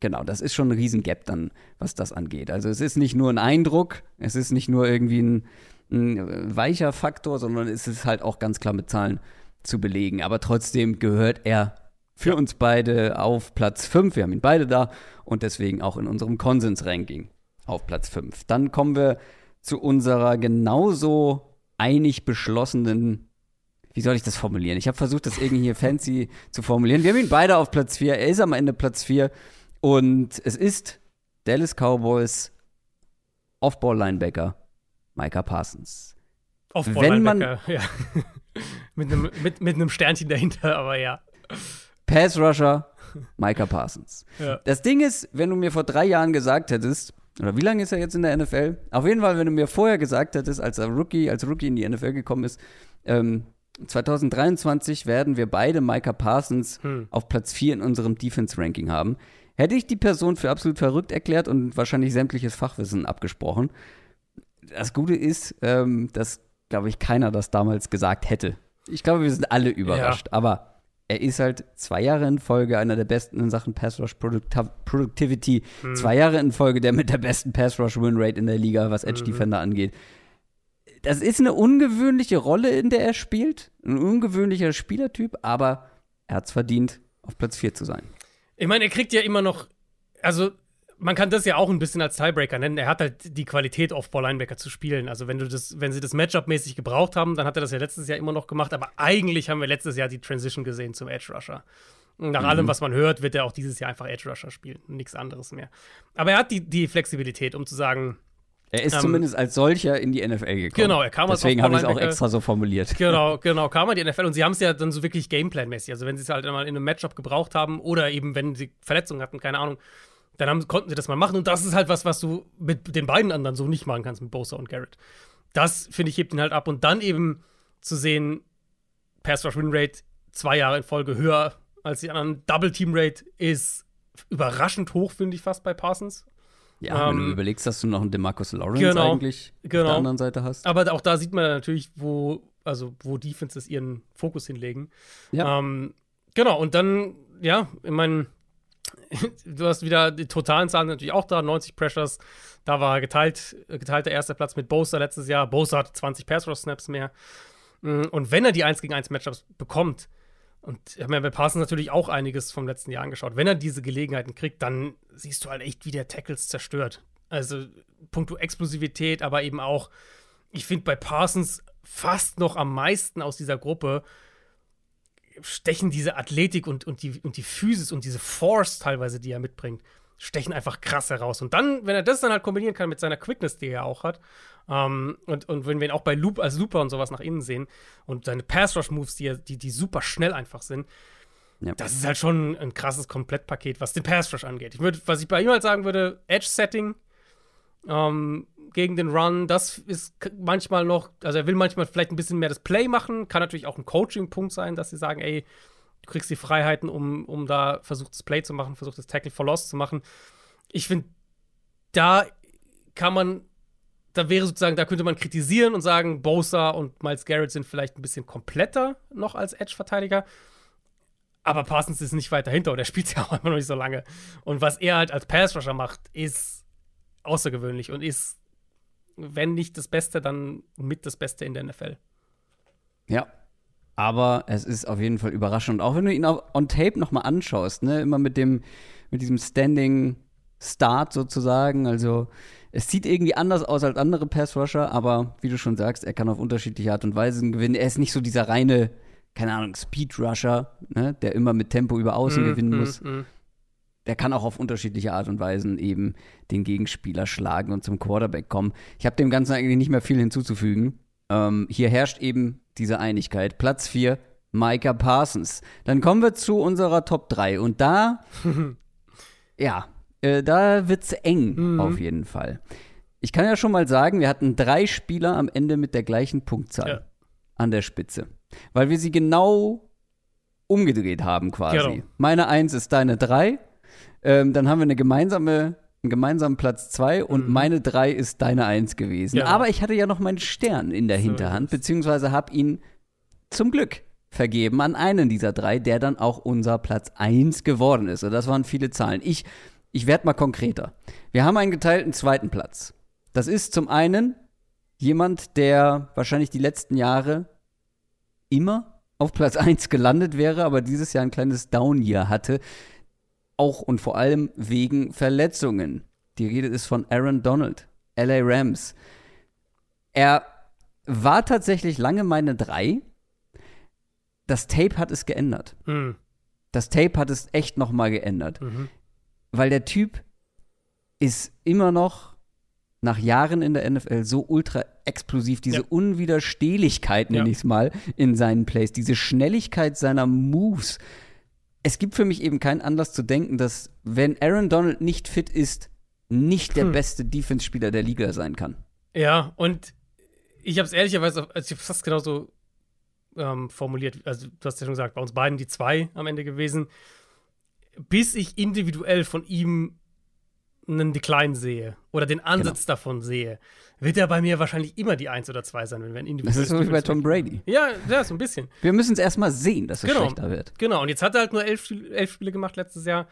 Genau, das ist schon ein Riesengap dann, was das angeht. Also es ist nicht nur ein Eindruck, es ist nicht nur irgendwie ein, ein weicher Faktor, sondern es ist halt auch ganz klar mit Zahlen zu belegen. Aber trotzdem gehört er für uns beide auf Platz 5. Wir haben ihn beide da und deswegen auch in unserem Konsens-Ranking auf Platz 5. Dann kommen wir zu unserer genauso einig beschlossenen wie soll ich das formulieren? Ich habe versucht, das irgendwie hier fancy zu formulieren. Wir haben ihn beide auf Platz 4. Er ist am Ende Platz 4. Und es ist Dallas Cowboys Off-Ball-Linebacker Micah Parsons. Auf Wenn man- Linebacker, ja. mit, einem, mit, mit einem Sternchen dahinter, aber ja. Pass-Rusher Micah Parsons. ja. Das Ding ist, wenn du mir vor drei Jahren gesagt hättest, oder wie lange ist er jetzt in der NFL? Auf jeden Fall, wenn du mir vorher gesagt hättest, als er Rookie, als Rookie in die NFL gekommen ist, ähm, 2023 werden wir beide Micah Parsons Hm. auf Platz 4 in unserem Defense-Ranking haben, hätte ich die Person für absolut verrückt erklärt und wahrscheinlich sämtliches Fachwissen abgesprochen. Das Gute ist, ähm, dass, glaube ich, keiner das damals gesagt hätte. Ich glaube, wir sind alle überrascht, aber er ist halt zwei Jahre in Folge einer der besten in Sachen Pass Rush Producti- Productivity, Hm. zwei Jahre in Folge der mit der besten Pass Rush Win Rate in der Liga, was Edge Mhm. Defender angeht. Das ist eine ungewöhnliche Rolle, in der er spielt, ein ungewöhnlicher Spielertyp, aber er hat es verdient, auf Platz 4 zu sein. Ich meine, er kriegt ja immer noch, also man kann das ja auch ein bisschen als Tiebreaker nennen. Er hat halt die Qualität, Off-Ball-Linebacker zu spielen. Also wenn du das, wenn sie das Matchup-mäßig gebraucht haben, dann hat er das ja letztes Jahr immer noch gemacht. Aber eigentlich haben wir letztes Jahr die Transition gesehen zum Edge Rusher. Nach Mhm. allem, was man hört, wird er auch dieses Jahr einfach Edge Rusher spielen. Nichts anderes mehr. Aber er hat die, die Flexibilität, um zu sagen, Er ist Ähm, zumindest als solcher in die NFL gekommen. Genau, er kam als Deswegen habe ich es auch extra so formuliert. Genau, genau, kam er die NFL und sie haben es ja dann so wirklich Gameplan-mäßig. Also wenn sie es halt mal in einem Matchup gebraucht haben oder eben wenn sie Verletzungen hatten, keine Ahnung, dann haben, konnten sie das mal machen. Und das ist halt was, was du mit den beiden anderen so nicht machen kannst, mit Bosa und Garrett. Das, finde ich, hebt ihn halt ab. Und dann eben zu sehen, Pass-Rush-Win-Rate zwei Jahre in Folge höher als die anderen. Double-Team-Rate ist überraschend hoch, finde ich fast bei Parsons. Ja, wenn Ähm, du überlegst, dass du noch einen Demarcus Lawrence genau, eigentlich auf genau. der anderen Seite hast. Aber auch da sieht man natürlich, wo, also wo Defenses ihren Fokus hinlegen. Ja. Ähm, genau, und dann, ja, ich meine, du hast wieder die totalen Zahlen natürlich auch da, 90 Pressures. Da war geteilt, geteilter erster Platz mit Bosa letztes Jahr. Bosa hat 20 Pass-Rush-Snaps mehr. Mm, Und wenn er die 1 gegen 1 Matchups bekommt, und ich mir bei Parsons natürlich auch einiges vom letzten Jahr angeschaut, wenn er diese Gelegenheiten kriegt, dann siehst du halt echt, wie der Tackles zerstört. Also puncto Explosivität, aber eben auch, ich finde bei Parsons fast noch am meisten aus dieser Gruppe stechen diese Athletik und, und, die, und die Physis und diese Force teilweise, die er mitbringt, stechen einfach krass heraus. Und dann, wenn er das dann halt kombinieren kann mit seiner Quickness, die er auch hat, ähm, und, und wenn wir ihn auch bei Loop als Looper und sowas nach innen sehen und seine Pass-Rush-Moves, die, er- die, die super schnell einfach sind, Ja. das ist halt schon ein krasses Komplettpaket, was den Pass-Rush angeht. Ich würd, was ich bei ihm halt sagen würde, Edge-Setting ähm, gegen den Run, das ist manchmal noch, also er will manchmal vielleicht ein bisschen mehr das Play machen, kann natürlich auch ein Coaching-Punkt sein, dass sie sagen, ey, du kriegst die Freiheiten, um, um da versucht das Play zu machen, versucht das Tackle for Loss zu machen. Ich finde, da kann man, da wäre sozusagen, da könnte man kritisieren und sagen, Bosa und Miles Garrett sind vielleicht ein bisschen kompletter noch als Edge-Verteidiger. Aber Parsons ist nicht weiter hinter und er spielt ja auch immer noch nicht so lange. Und was er halt als Pass-Rusher macht, ist außergewöhnlich und ist, wenn nicht das Beste, dann mit das Beste in der NFL. Ja. Aber es ist auf jeden Fall überraschend. Auch wenn du ihn auf, on Tape nochmal anschaust, ne, immer mit dem, mit diesem Standing Start sozusagen. Also es sieht irgendwie anders aus als andere Pass-Rusher, aber wie du schon sagst, er kann auf unterschiedliche Art und Weisen gewinnen. Er ist nicht so dieser reine, keine Ahnung, Speed-Rusher, ne, der immer mit Tempo über Außen Mm, gewinnen mm, muss. mm. Der kann auch auf unterschiedliche Art und Weisen eben den Gegenspieler schlagen und zum Quarterback kommen. Ich habe dem Ganzen eigentlich nicht mehr viel hinzuzufügen. Ähm, hier herrscht eben diese Einigkeit. Platz 4, Micah Parsons. Dann kommen wir zu unserer Top 3 und da, ja, äh, da wird's eng Mhm. auf jeden Fall. Ich kann ja schon mal sagen, wir hatten drei Spieler am Ende mit der gleichen Punktzahl Ja. an der Spitze. Weil wir sie genau umgedreht haben quasi. Genau. Meine 1 ist deine 3. Ähm, dann haben wir eine gemeinsame, einen gemeinsamen Platz 2 und Mhm. meine 3 ist deine 1 gewesen. Genau. Aber ich hatte ja noch meinen Stern in der So Hinterhand, beziehungsweise habe ihn zum Glück vergeben an einen dieser drei, der dann auch unser Platz 1 geworden ist. Und das waren viele Zahlen. Ich, ich werde mal konkreter. Wir haben einen geteilten zweiten Platz. Das ist zum einen jemand, der wahrscheinlich die letzten Jahre immer auf Platz 1 gelandet wäre, aber dieses Jahr ein kleines Down-Year hatte. Auch und vor allem wegen Verletzungen. Die Rede ist von Aaron Donald, LA Rams. Er war tatsächlich lange meine 3. Das Tape hat es geändert. Mm, Das Tape hat es echt noch mal geändert. mhm. Weil der Typ ist immer noch nach Jahren in der NFL so ultra explosiv, diese Ja. Unwiderstehlichkeit, nenne Ja. ich es mal, in seinen Plays, diese Schnelligkeit seiner Moves. Es gibt für mich eben keinen Anlass zu denken, dass, wenn Aaron Donald nicht fit ist, nicht der Hm. beste Defense-Spieler der Liga sein kann. Ja, und ich habe es ehrlicherweise, also fast genauso ähm, formuliert. Also, du hast ja schon gesagt, bei uns beiden die zwei am Ende gewesen. Bis ich individuell von ihm einen Decline sehe oder den Ansatz davon sehe, wird er bei mir wahrscheinlich immer die eins oder zwei sein, wenn wir ein Das individuelles ist so wie bei Tom Brady. Ja, ja, so ein bisschen. Wir müssen es erstmal sehen, dass es Genau. schlechter wird. Genau, und jetzt hat er halt nur elf, elf Spiele gemacht letztes Jahr.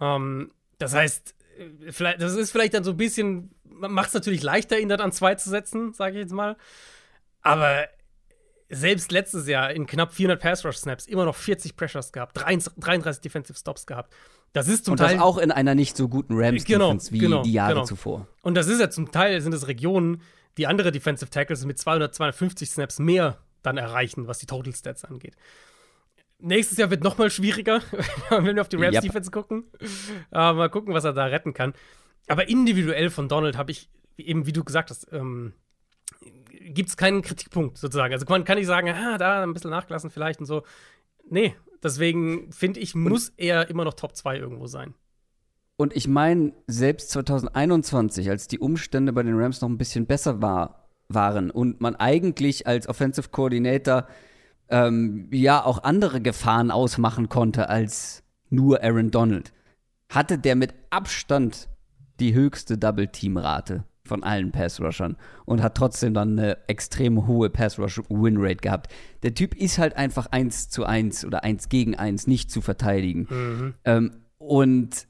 Ähm, das heißt, äh, vielleicht, das ist vielleicht dann so ein bisschen, macht es natürlich leichter, ihn dann an zwei zu setzen, sage ich jetzt mal. Aber selbst letztes Jahr in knapp 400 Pass-Rush-Snaps immer noch 40 Pressures gehabt, 33, 33 Defensive Stops gehabt. Das ist zum Und Teil das auch in einer nicht so guten Rams-Defense Genau, wie genau, die Jahre genau. zuvor. Und das ist ja zum Teil sind es Regionen, die andere Defensive Tackles mit 200, 250 Snaps mehr dann erreichen, was die Total Stats angeht. Nächstes Jahr wird noch mal schwieriger, wenn wir auf die Rams Yep. Defense gucken. Aber mal gucken, was er da retten kann. Aber individuell von Donald habe ich, eben wie du gesagt hast, ähm, gibt es keinen Kritikpunkt sozusagen. Also man kann nicht sagen, ah, da ein bisschen nachgelassen vielleicht und so. Nee, deswegen finde ich, muss er immer noch Top 2 irgendwo sein. Und ich meine, selbst 2021, als die Umstände bei den Rams noch ein bisschen besser war, waren und man eigentlich als Offensive Coordinator ähm, ja auch andere Gefahren ausmachen konnte als nur Aaron Donald, hatte der mit Abstand die höchste Double-Team-Rate von allen Pass-Rushern und hat trotzdem dann eine extrem hohe Pass-Rush-Win-Rate gehabt. Der Typ ist halt einfach eins zu eins oder eins gegen eins nicht zu verteidigen. Mhm. Ähm, und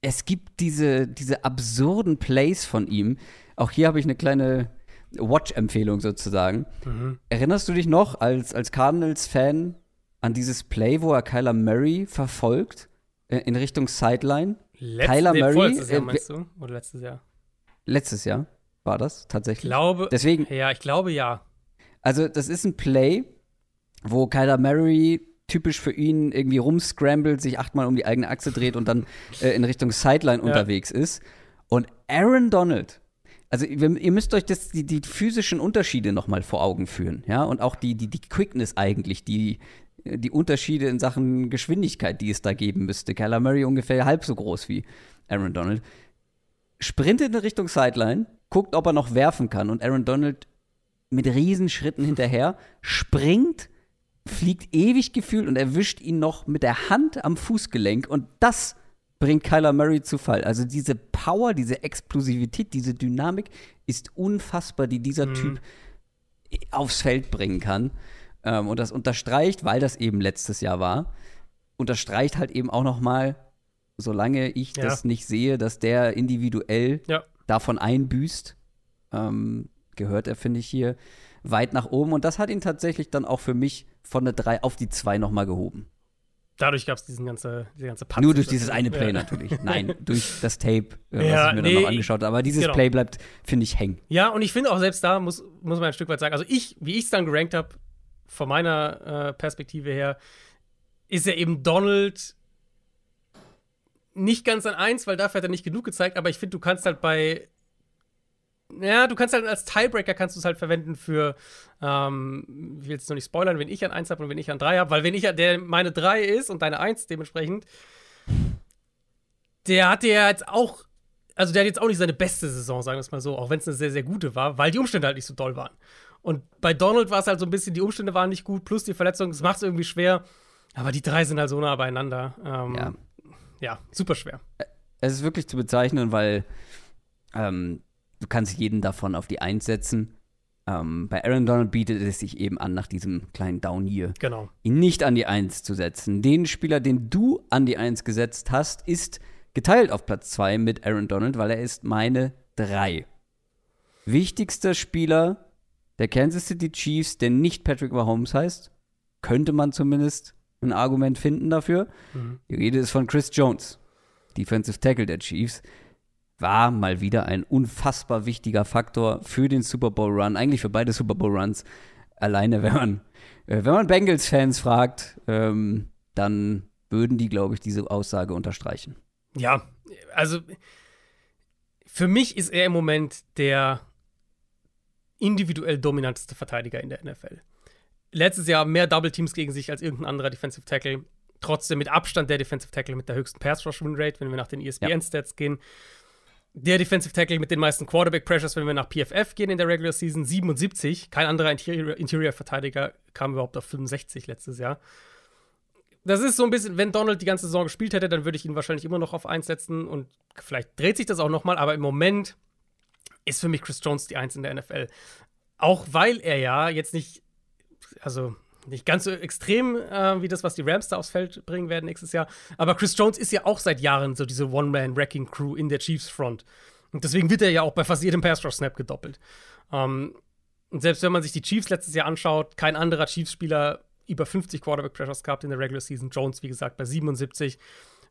es gibt diese, diese absurden Plays von ihm. Auch hier habe ich eine kleine Watch-Empfehlung sozusagen. Mhm. Erinnerst du dich noch als, als Cardinals-Fan an dieses Play, wo er Kyler Murray verfolgt äh, in Richtung Sideline? Letz Kyler nee, Murray, vorletztes Jahr äh, meinst du? Oder letztes Jahr? Letztes Jahr war das Ich tatsächlich. glaube, Deswegen, ja, ich glaube ja. also das ist ein Play, wo Kyler Murray typisch für ihn irgendwie rumscrambled, sich achtmal um die eigene Achse dreht und dann äh, in Richtung Sideline unterwegs ist. Und Aaron Donald, also ihr, müsst euch das, die, die physischen Unterschiede noch mal vor Augen führen, ja, und auch die, die, die Quickness eigentlich, die, die Unterschiede in Sachen Geschwindigkeit, die es da geben müsste. Kyler Murray ungefähr halb so groß wie Aaron Donald. Sprintet in Richtung Sideline, guckt, ob er noch werfen kann und Aaron Donald mit Riesenschritten hinterher, springt, fliegt ewig gefühlt und erwischt ihn noch mit der Hand am Fußgelenk und das bringt Kyler Murray zu Fall. Also diese Power, diese Explosivität, diese Dynamik ist unfassbar, die dieser Mhm. Typ aufs Feld bringen kann. Ähm, und das unterstreicht, weil das eben letztes Jahr war, unterstreicht halt eben auch noch mal, solange ich Ja. das nicht sehe, dass der individuell Ja. davon einbüßt, ähm, gehört er, finde ich, hier weit nach oben. Und das hat ihn tatsächlich dann auch für mich von der 3 auf die 2 nochmal gehoben. Dadurch gab es diesen ganze, diese ganze Patz Nur durch dieses eine Play ja. natürlich. Nein, durch das Tape, äh, Ja, was ich mir nee, dann noch angeschaut habe. Aber dieses genau. Play bleibt, finde ich, hängen. Ja, und ich finde auch selbst da muss, muss man ein Stück weit sagen, also ich, wie ich es dann gerankt habe, von meiner äh, Perspektive her, ist ja eben Donald nicht ganz an eins, weil dafür hat er nicht genug gezeigt, aber ich finde, du kannst halt bei ja, du kannst halt als Tiebreaker kannst du es halt verwenden für, ähm, ich will jetzt noch nicht spoilern, wenn ich an 1 habe und wenn ich an 3 habe, weil wenn ich der meine 3 ist und deine 1 dementsprechend, der hatte ja jetzt auch, also der hat jetzt auch nicht seine beste Saison, sagen wir es mal so, auch wenn es eine sehr, sehr gute war, weil die Umstände halt nicht so doll waren. Und bei Donald war es halt so ein bisschen, die Umstände waren nicht gut, plus die Verletzung, das macht es irgendwie schwer. Aber die drei sind halt so nah beieinander. Ähm, Ja. Ja, super schwer. Es ist wirklich zu bezeichnen, weil ähm, du kannst jeden davon auf die 1 setzen. Ähm, bei Aaron Donald bietet es sich eben an, nach diesem kleinen Down hier Genau. ihn nicht an die 1 zu setzen. Den Spieler, den du an die 1 gesetzt hast, ist geteilt auf Platz 2 mit Aaron Donald, weil er ist meine 3. Wichtigster Spieler der Kansas City Chiefs, der nicht Patrick Mahomes heißt, könnte man zumindest ein Argument finden dafür. Mhm. Die Rede ist von Chris Jones, Defensive Tackle der Chiefs. War mal wieder ein unfassbar wichtiger Faktor für den Super Bowl Run, eigentlich für beide Super Bowl Runs. Alleine, wenn man, äh, wenn man Bengals-Fans fragt, ähm, dann würden die, glaube ich, diese Aussage unterstreichen. Ja, also für mich ist er im Moment der individuell dominanteste Verteidiger in der NFL. Letztes Jahr mehr Double Teams gegen sich als irgendein anderer Defensive Tackle. Trotzdem mit Abstand der Defensive Tackle mit der höchsten Pass Rush Win Rate, wenn wir nach den E ESPN-Stats gehen. Der Defensive Tackle mit den meisten Quarterback Pressures, wenn wir nach PFF gehen in der Regular Season, 77. Kein anderer Interior, Interior Verteidiger kam überhaupt auf 65 letztes Jahr. Das ist so ein bisschen, wenn Donald die ganze Saison gespielt hätte, dann würde ich ihn wahrscheinlich immer noch auf 1 setzen und vielleicht dreht sich das auch noch mal, aber im Moment ist für mich Chris Jones die 1 in der NFL. Auch weil er ja jetzt nicht, also nicht ganz so extrem äh, wie das, was die Rams da aufs Feld bringen werden nächstes Jahr, aber Chris Jones ist ja auch seit Jahren so diese One-Man-Wrecking-Crew in der Chiefs Front. Und deswegen wird er ja auch bei fast jedem Pass-Rush-Snap gedoppelt. Ähm, und selbst wenn man sich die Chiefs letztes Jahr anschaut, kein anderer Chiefs-Spieler über 50 Quarterback-Pressures gehabt in der Regular Season. Jones, wie gesagt, bei 77.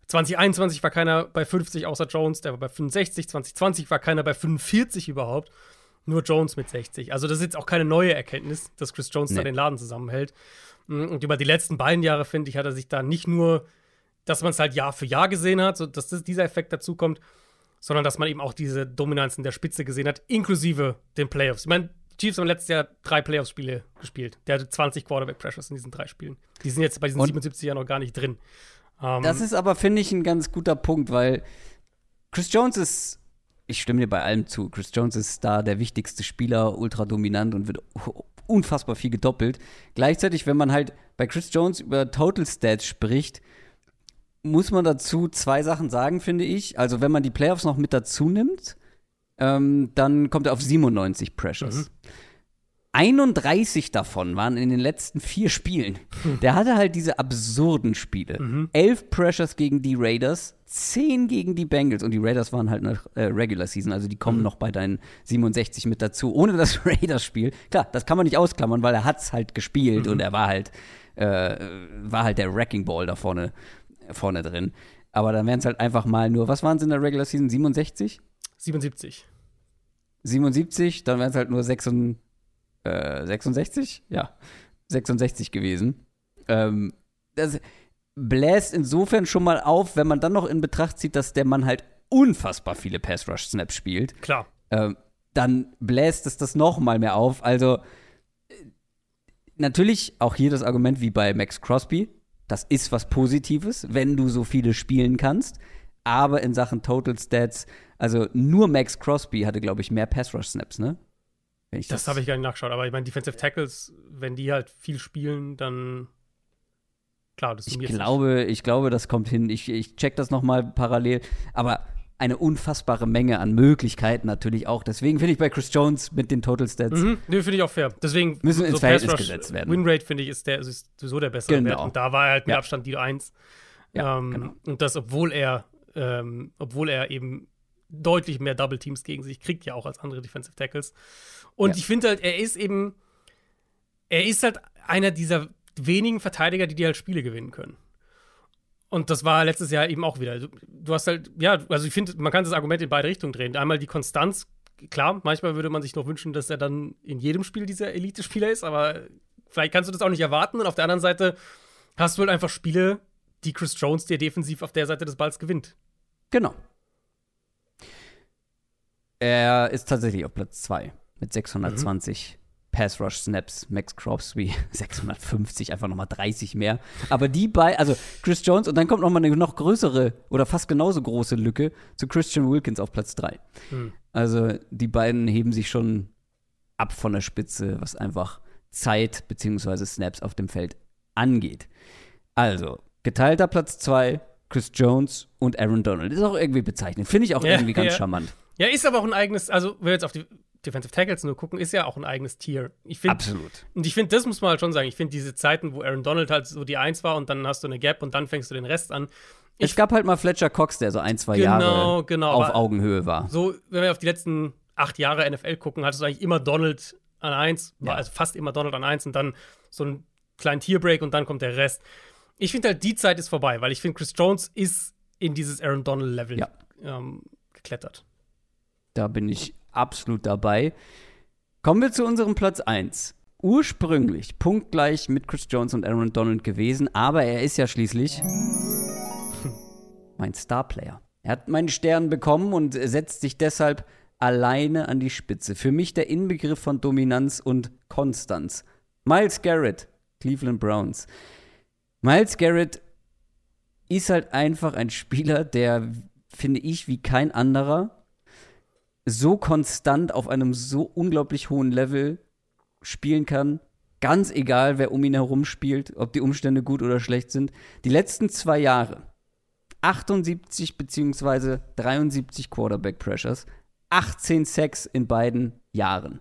2021 war keiner bei 50 außer Jones, der war bei 65. 2020 war keiner bei 45 überhaupt. Nur Jones mit 60. Also, das ist jetzt auch keine neue Erkenntnis, dass Chris Jones da Nee. den Laden zusammenhält. Und über die letzten beiden Jahre, finde ich, hat er sich da nicht nur, dass man es halt Jahr für Jahr gesehen hat, so dass das, dieser Effekt dazu kommt, sondern dass man eben auch diese Dominanz in der Spitze gesehen hat, inklusive den Playoffs. Ich meine, Chiefs haben letztes Jahr drei Playoffs-Spiele gespielt. Der hatte 20 Quarterback-Pressures in diesen drei Spielen. Die sind jetzt bei diesen Und 77 ja noch gar nicht drin. Ähm, Das ist aber, finde ich, ein ganz guter Punkt, weil Chris Jones ist, ich stimme dir bei allem zu, Chris Jones ist da der wichtigste Spieler, ultra dominant und wird unfassbar viel gedoppelt. Gleichzeitig, wenn man halt bei Chris Jones über Total Stats spricht, muss man dazu zwei Sachen sagen, finde ich. Also, wenn man die Playoffs noch mit dazu nimmt, ähm, dann kommt er auf 97 Pressures. 31 davon waren in den letzten vier Spielen. Der hatte halt diese absurden Spiele. Elf Pressures gegen die Raiders, 10 gegen die Bengals und die Raiders waren halt nach äh, Regular Season, also die kommen noch bei deinen 67 mit dazu, ohne das Raiders-Spiel. Klar, das kann man nicht ausklammern, weil er hat's halt gespielt und er war halt, äh, war halt der Wrecking Ball da vorne, vorne drin. Aber dann wären es halt einfach mal nur, was waren es in der Regular Season? 67? 77. 77, dann wären es halt nur 66, äh, 66? Ja, 66 gewesen. Ähm, das bläst insofern schon mal auf, wenn man dann noch in Betracht zieht, dass der Mann halt unfassbar viele Pass-Rush-Snaps spielt. Klar. Ähm, dann bläst es das noch mal mehr auf. Also äh, natürlich auch hier das Argument wie bei Max Crosby. Das ist was Positives, wenn du so viele spielen kannst. Aber in Sachen Total Stats, also nur Max Crosby hatte, glaube ich, mehr Pass-Rush-Snaps, ne? Wenn ich Das habe ich gar nicht nachgeschaut. Aber ich meine, Defensive Tackles, wenn die halt viel spielen, dann. Klar, das Ich glaube, ich glaube, das kommt hin. Ich, ich check das noch mal parallel. Aber eine unfassbare Menge an Möglichkeiten natürlich auch. Deswegen finde ich bei Chris Jones mit den Total Stats Mhm, nee, finde ich auch fair. Deswegen Müssen ins Verhältnis Rush, gesetzt werden. Winrate, finde ich, ist, der, ist sowieso der bessere Genau. Wert. Und da war er halt mit Ja. Abstand die 1. Ja, ähm, genau. Und das, obwohl er, ähm, obwohl er eben deutlich mehr Double Teams gegen sich kriegt, ja auch als andere Defensive Tackles. Und Ja. ich finde halt, er ist eben, er ist halt einer dieser wenigen Verteidiger, die dir halt Spiele gewinnen können. Und das war letztes Jahr eben auch wieder. Du, du hast halt, ja, also ich finde, man kann das Argument in beide Richtungen drehen. Einmal die Konstanz, klar, manchmal würde man sich noch wünschen, dass er dann in jedem Spiel dieser Elite-Spieler ist, aber vielleicht kannst du das auch nicht erwarten. Und auf der anderen Seite hast du halt einfach Spiele, die Chris Jones dir defensiv auf der Seite des Balls gewinnt. Genau. Er ist tatsächlich auf Platz 2 mit 620 Pass Rush Snaps. Max Crosby 650, einfach nochmal 30 mehr. Aber die bei, also Chris Jones und dann kommt nochmal eine noch größere oder fast genauso große Lücke zu Christian Wilkins auf Platz 3. Hm. Also die beiden heben sich schon ab von der Spitze, was einfach Zeit bzw. Snaps auf dem Feld angeht. Also, geteilter Platz 2, Chris Jones und Aaron Donald. Ist auch irgendwie bezeichnend. Finde ich auch Ja, irgendwie ganz ja. charmant. Ja, ist aber auch ein eigenes, also wenn wir jetzt auf die Defensive Tackles nur gucken, ist ja auch ein eigenes Tier. Ich finde, Absolut. und ich finde, das muss man halt schon sagen. Ich finde diese Zeiten, wo Aaron Donald halt so die Eins war und dann hast du eine Gap und dann fängst du den Rest an. Es gab halt mal Fletcher Cox, der so ein, zwei Genau, Jahre genau, auf Augenhöhe war. So, wenn wir auf die letzten acht Jahre NFL gucken, hattest du eigentlich immer Donald an eins, Ja. also fast immer Donald an eins und dann so einen kleinen Tierbreak und dann kommt der Rest. Ich finde halt, die Zeit ist vorbei, weil ich finde, Chris Jones ist in dieses Aaron Donald-Level Ja. ähm, geklettert. Da bin ich absolut dabei. Kommen wir zu unserem Platz 1. Ursprünglich punktgleich mit Chris Jones und Aaron Donald gewesen, aber er ist ja schließlich mein Starplayer. Er hat meinen Stern bekommen und setzt sich deshalb alleine an die Spitze. Für mich der Inbegriff von Dominanz und Konstanz. Miles Garrett, Cleveland Browns. Miles Garrett ist halt einfach ein Spieler, der, finde ich, wie kein anderer so konstant auf einem so unglaublich hohen Level spielen kann. Ganz egal, wer um ihn herum spielt, ob die Umstände gut oder schlecht sind. Die letzten zwei Jahre 78 beziehungsweise 73 Quarterback Pressures, 18 Sacks in beiden Jahren.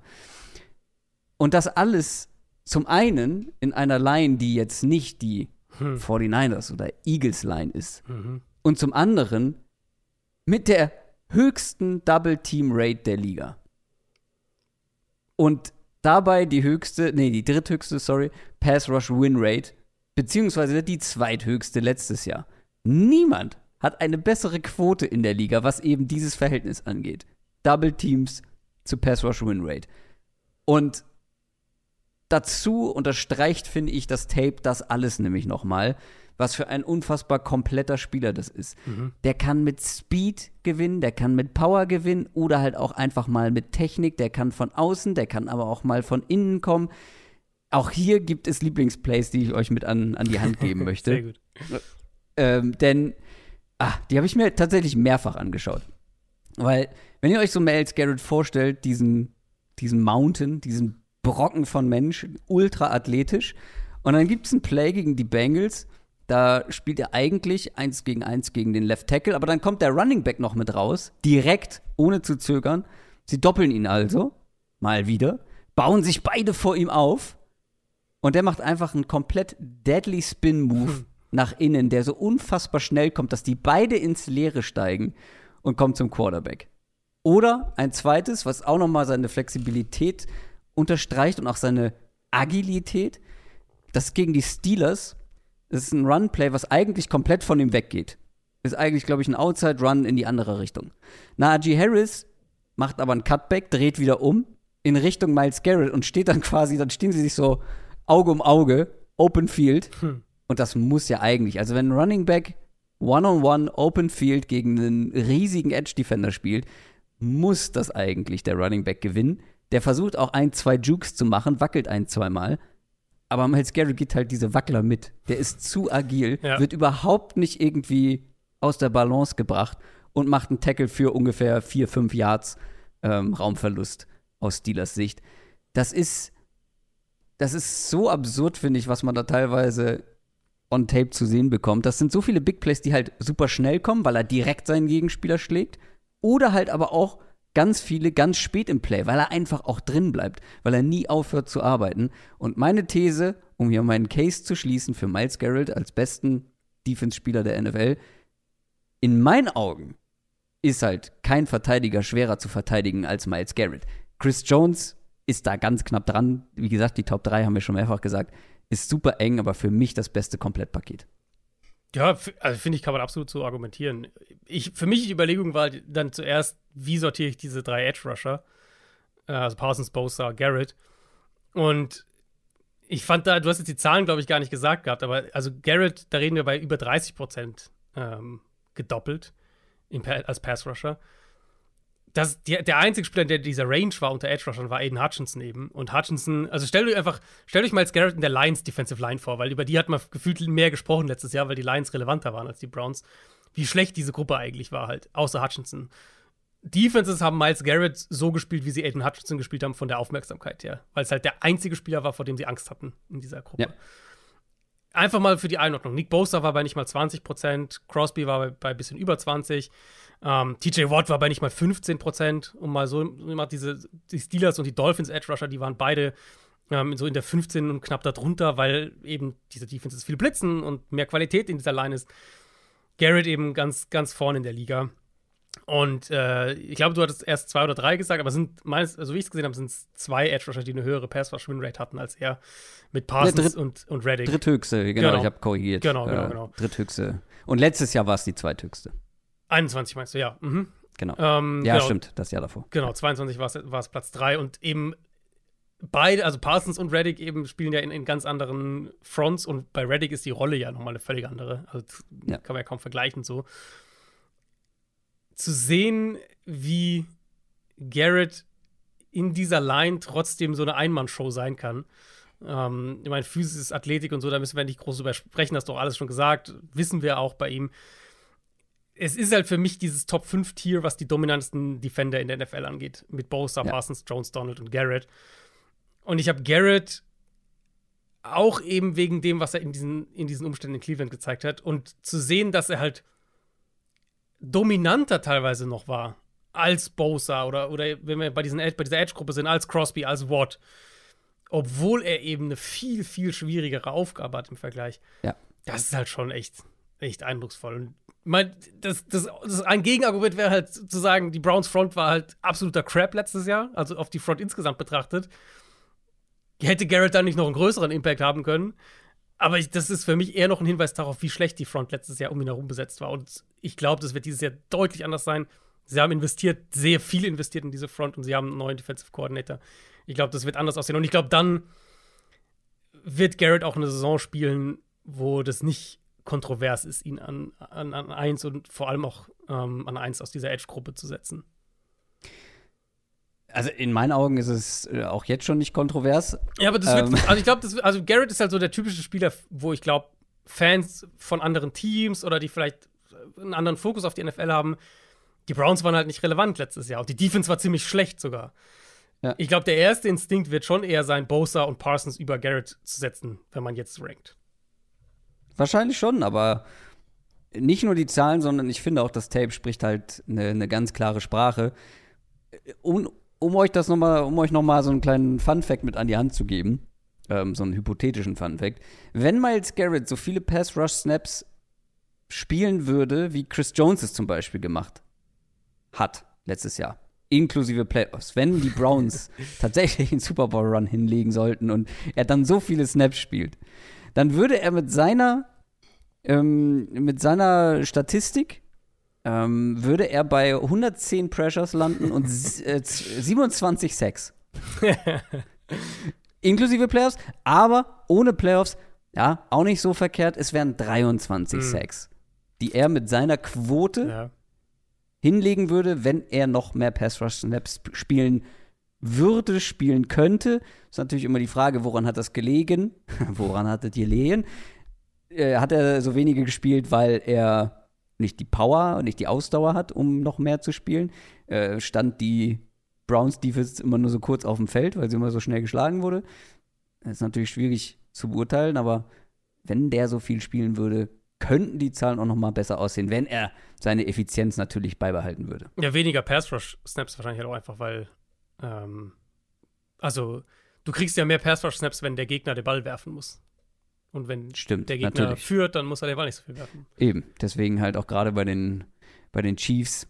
Und das alles zum einen in einer Line, die jetzt nicht die 49ers oder Eagles Line ist. Und zum anderen mit der höchsten Double Team Rate der Liga. Und dabei die höchste, nee, die dritthöchste, sorry, Pass Rush Win Rate, beziehungsweise die zweithöchste letztes Jahr. Niemand hat eine bessere Quote in der Liga, was eben dieses Verhältnis angeht. Double Teams zu Pass Rush Win Rate. Und dazu unterstreicht, finde ich, das Tape das alles nämlich nochmal. Was für ein unfassbar kompletter Spieler das ist. Der kann mit Speed gewinnen, der kann mit Power gewinnen oder halt auch einfach mal mit Technik. Der kann von außen, der kann aber auch mal von innen kommen. Auch hier gibt es Lieblingsplays, die ich euch mit an, an die Hand geben möchte. Sehr gut. Ähm, denn, ah, die habe ich mir tatsächlich mehrfach angeschaut. Weil, wenn ihr euch so Miles Garrett vorstellt, diesen, diesen Mountain, diesen Brocken von Mensch, ultra athletisch. Und dann gibt es ein Play gegen die Bengals. Da spielt er eigentlich eins gegen eins gegen den Left Tackle, aber dann kommt der Running Back noch mit raus, direkt, ohne zu zögern. Sie doppeln ihn also, mal wieder, bauen sich beide vor ihm auf und der macht einfach einen komplett deadly Spin-Move nach innen, der so unfassbar schnell kommt, dass die beide ins Leere steigen und kommt zum Quarterback. Oder ein zweites, was auch nochmal seine Flexibilität unterstreicht und auch seine Agilität. Das gegen die Steelers. Das ist ein Run-Play, was eigentlich komplett von ihm weggeht. Ist eigentlich, glaube ich, ein Outside-Run in die andere Richtung. Najee Harris macht aber einen Cutback, dreht wieder um in Richtung Miles Garrett und steht dann quasi, dann stehen sie sich so Auge um Auge, Open Field. Und das muss ja eigentlich, also wenn ein Running Back One-on-One Open Field gegen einen riesigen Edge-Defender spielt, muss das eigentlich der Running Back gewinnen. Der versucht auch ein, zwei Jukes zu machen, wackelt ein, zweimal. Aber Miles Garrett geht halt diese Wackler mit. Der ist zu agil, Ja. wird überhaupt nicht irgendwie aus der Balance gebracht und macht einen Tackle für ungefähr vier, fünf Yards ähm, Raumverlust aus Steelers Sicht. Das ist, das ist so absurd, finde ich, was man da teilweise on Tape zu sehen bekommt. Das sind so viele Big Plays, die halt super schnell kommen, weil er direkt seinen Gegenspieler schlägt. Oder halt aber auch ganz viele ganz spät im Play, weil er einfach auch drin bleibt, weil er nie aufhört zu arbeiten. Und meine These, um hier meinen Case zu schließen für Miles Garrett als besten Defense-Spieler der NFL, in meinen Augen ist halt kein Verteidiger schwerer zu verteidigen als Miles Garrett. Chris Jones ist da ganz knapp dran. Wie gesagt, die Top 3 haben wir schon mehrfach gesagt. Ist super eng, aber für mich das beste Komplettpaket. Ja, also finde ich, kann man absolut so argumentieren. Ich, für mich die Überlegung war dann zuerst, wie sortiere ich diese drei Edge-Rusher? Äh, Also Parsons, Bosa, Garrett. Und ich fand da, du hast jetzt die Zahlen, glaube ich, gar nicht gesagt gehabt, aber also Garrett, da reden wir bei über 30 Prozent ähm, gedoppelt als Pass-Rusher. Das, die, der einzige Spieler, der dieser Range war unter Edge-Rushern, war Aiden Hutchinson eben. Und Hutchinson, also stellt euch einfach, stellt euch mal als Garrett in der Lions Defensive Line vor, weil über die hat man gefühlt mehr gesprochen letztes Jahr, weil die Lions relevanter waren als die Browns. Wie schlecht diese Gruppe eigentlich war halt, außer Hutchinson. Defenses haben Miles Garrett so gespielt, wie sie Aiden Hutchinson gespielt haben, von der Aufmerksamkeit her. Weil es halt der einzige Spieler war, vor dem sie Angst hatten in dieser Gruppe. Ja. Einfach mal für die Einordnung. Nick Bosa war bei nicht mal 20 Prozent, Crosby war bei, bei ein bisschen über 20, ähm, TJ Watt war bei nicht mal 15 Prozent. Und mal so, immer diese, die Steelers und die Dolphins Edge Rusher, die waren beide ähm, so in der 15 und knapp darunter, weil eben diese Defenses viel blitzen und mehr Qualität in dieser Line ist. Garrett eben ganz, ganz vorne in der Liga. Und äh, ich glaube, du hattest erst zwei oder drei gesagt, aber es sind meines, also wie ich es gesehen habe, sind es zwei Edge Rusher, die eine höhere Pass-Rush-Win-Rate hatten als er mit Parsons dritt- und, und Reddick. Dritthöchste, genau, Genau. ich habe korrigiert. Genau, genau, genau. Dritthöchste. Und letztes Jahr war es die zweithöchste. 21 meinst du, ja. Mhm. Genau. Ähm, ja, genau, stimmt, das Jahr davor. Genau, 22 war es- Platz 3 und eben beide, also Parsons und Reddick eben spielen ja in, in ganz anderen Fronts und bei Reddick ist die Rolle ja nochmal eine völlig andere. Also das Ja. kann man ja kaum vergleichen so. Zu sehen, wie Garrett in dieser Line trotzdem so eine Einmannshow sein kann. Ähm, ich meine, Physis, Athletik und so, da müssen wir nicht groß drüber sprechen, hast du auch alles schon gesagt, wissen wir auch bei ihm. Es ist halt für mich dieses Top 5 Tier, was die dominantesten Defender in der NFL angeht. Mit Bosa, Ja. Parsons, Jones, Donald und Garrett. Und ich habe Garrett auch eben wegen dem, was er in diesen, in diesen Umständen in Cleveland gezeigt hat. Und zu sehen, dass er halt dominanter teilweise noch war als Bosa oder, oder wenn wir bei, diesen, bei dieser Edge-Gruppe sind, als Crosby, als Watt. Obwohl er eben eine viel, viel schwierigere Aufgabe hat im Vergleich. Ja. Das ist halt schon echt, echt eindrucksvoll. Und mein, das, das, das ein Gegenargument wäre halt zu sagen, die Browns Front war halt absoluter Crap letztes Jahr, also auf die Front insgesamt betrachtet. Hätte Garrett dann nicht noch einen größeren Impact haben können. Aber ich, das ist für mich eher noch ein Hinweis darauf, wie schlecht die Front letztes Jahr um ihn herum besetzt war. Und ich glaube, das wird dieses Jahr deutlich anders sein. Sie haben investiert, sehr viel investiert in diese Front und sie haben einen neuen Defensive Coordinator. Ich glaube, das wird anders aussehen. Und ich glaube, dann wird Garrett auch eine Saison spielen, wo das nicht kontrovers ist, ihn an, an, an eins und vor allem auch ähm, an eins aus dieser Edge-Gruppe zu setzen. Also in meinen Augen ist es äh, auch jetzt schon nicht kontrovers. Ja, aber das wird, ähm. also ich glaube, also Garrett ist halt so der typische Spieler, wo ich glaube, Fans von anderen Teams oder die vielleicht einen anderen Fokus auf die NFL haben, die Browns waren halt nicht relevant letztes Jahr und die Defense war ziemlich schlecht sogar. Ja. Ich glaube, der erste Instinkt wird schon eher sein, Bosa und Parsons über Garrett zu setzen, wenn man jetzt rankt. Wahrscheinlich schon, aber nicht nur die Zahlen, sondern ich finde auch, das Tape spricht halt eine, eine ganz klare Sprache. Um, um euch das noch mal, um euch noch mal so einen kleinen Fun Fact mit an die Hand zu geben, ähm, so einen hypothetischen Fun Fact: Wenn Miles Garrett so viele Pass Rush Snaps spielen würde, wie Chris Jones es zum Beispiel gemacht hat letztes Jahr, inklusive Playoffs, wenn die Browns tatsächlich einen Super Bowl Run hinlegen sollten und er dann so viele Snaps spielt, dann würde er mit seiner ähm, mit seiner Statistik ähm, würde er bei 110 Pressures landen und äh, 27 Sacks. Inklusive Playoffs, aber ohne Playoffs, ja, auch nicht so verkehrt. Es wären 23 mhm. Sacks, die er mit seiner Quote ja. hinlegen würde, wenn er noch mehr Pass Rush Snaps spielen würde, spielen könnte. Ist natürlich immer die Frage, woran hat das gelegen? woran hat es gelegen? Äh, hat er so wenige gespielt, weil er nicht die Power und nicht die Ausdauer hat, um noch mehr zu spielen? Äh, stand die Browns Defense immer nur so kurz auf dem Feld, weil sie immer so schnell geschlagen wurde? Das ist natürlich schwierig zu beurteilen, aber wenn der so viel spielen würde, könnten die Zahlen auch noch mal besser aussehen, wenn er seine Effizienz natürlich beibehalten würde. Ja, weniger Pass-Rush-Snaps wahrscheinlich halt auch einfach, weil ähm, also du kriegst ja mehr Pass-Rush-Snaps, wenn der Gegner den Ball werfen muss. Und wenn Stimmt, der Gegner natürlich. führt, dann muss er den Ball nicht so viel werfen. Eben, deswegen halt auch gerade bei den, bei den Chiefs.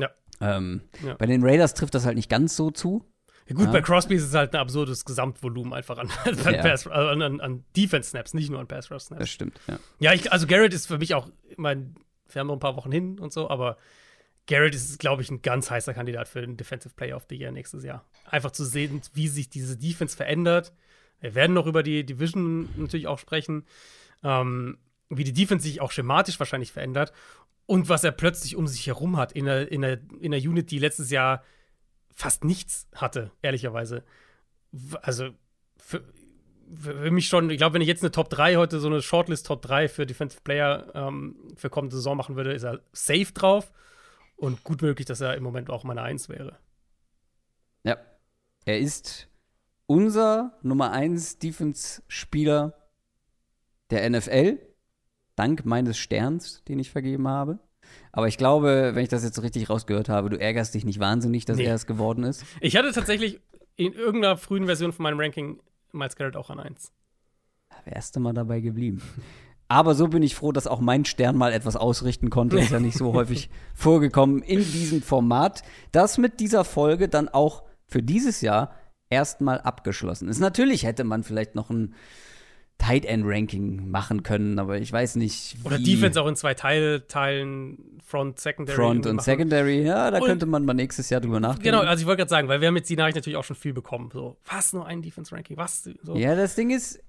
Ja. Ähm, ja. Bei den Raiders trifft das halt nicht ganz so zu. Ja, gut, ja. bei Crosby ist es halt ein absurdes Gesamtvolumen einfach an, an, ja. an, an Defense-Snaps, nicht nur an Pass-Rush-Snaps. Das stimmt, ja. Ja, ich, also Garrett ist für mich auch, ich meine, wir haben noch ein paar Wochen hin und so, aber Garrett ist, glaube ich, ein ganz heißer Kandidat für den Defensive Player of the Year nächstes Jahr. Einfach zu sehen, wie sich diese Defense verändert. Wir werden noch über die Division natürlich auch sprechen, ähm, wie die Defense sich auch schematisch wahrscheinlich verändert und was er plötzlich um sich herum hat in einer, in einer, in einer Unit, die letztes Jahr fast nichts hatte, ehrlicherweise. Also für, für mich schon, ich glaube, wenn ich jetzt eine Top 3 heute, so eine Shortlist Top 3 für Defensive Player ähm, für kommende Saison machen würde, ist er safe drauf. Und gut möglich, dass er im Moment auch meine Eins wäre. Ja. Er ist unser Nummer 1 Defense-Spieler der NFL, dank meines Sterns, den ich vergeben habe. Aber ich glaube, wenn ich das jetzt so richtig rausgehört habe, du ärgerst dich nicht wahnsinnig, dass nee. er es geworden ist. Ich hatte tatsächlich in irgendeiner frühen Version von meinem Ranking Miles Garrett auch an 1. Wärst du mal dabei geblieben. Aber so bin ich froh, dass auch mein Stern mal etwas ausrichten konnte. Ist ja nicht so häufig vorgekommen in diesem Format, das mit dieser Folge dann auch für dieses Jahr erstmal abgeschlossen ist. Natürlich hätte man vielleicht noch ein Tight End Ranking machen können, aber ich weiß nicht. Oder Defense auch in zwei Teile teilen, Front, Secondary. Front und machen. Secondary, ja, da und könnte man mal nächstes Jahr drüber nachdenken. Genau, also ich wollte gerade sagen, weil wir haben jetzt die Nachricht natürlich auch schon viel bekommen. So, was, nur ein Defense Ranking, was? So. Ja, das Ding ist,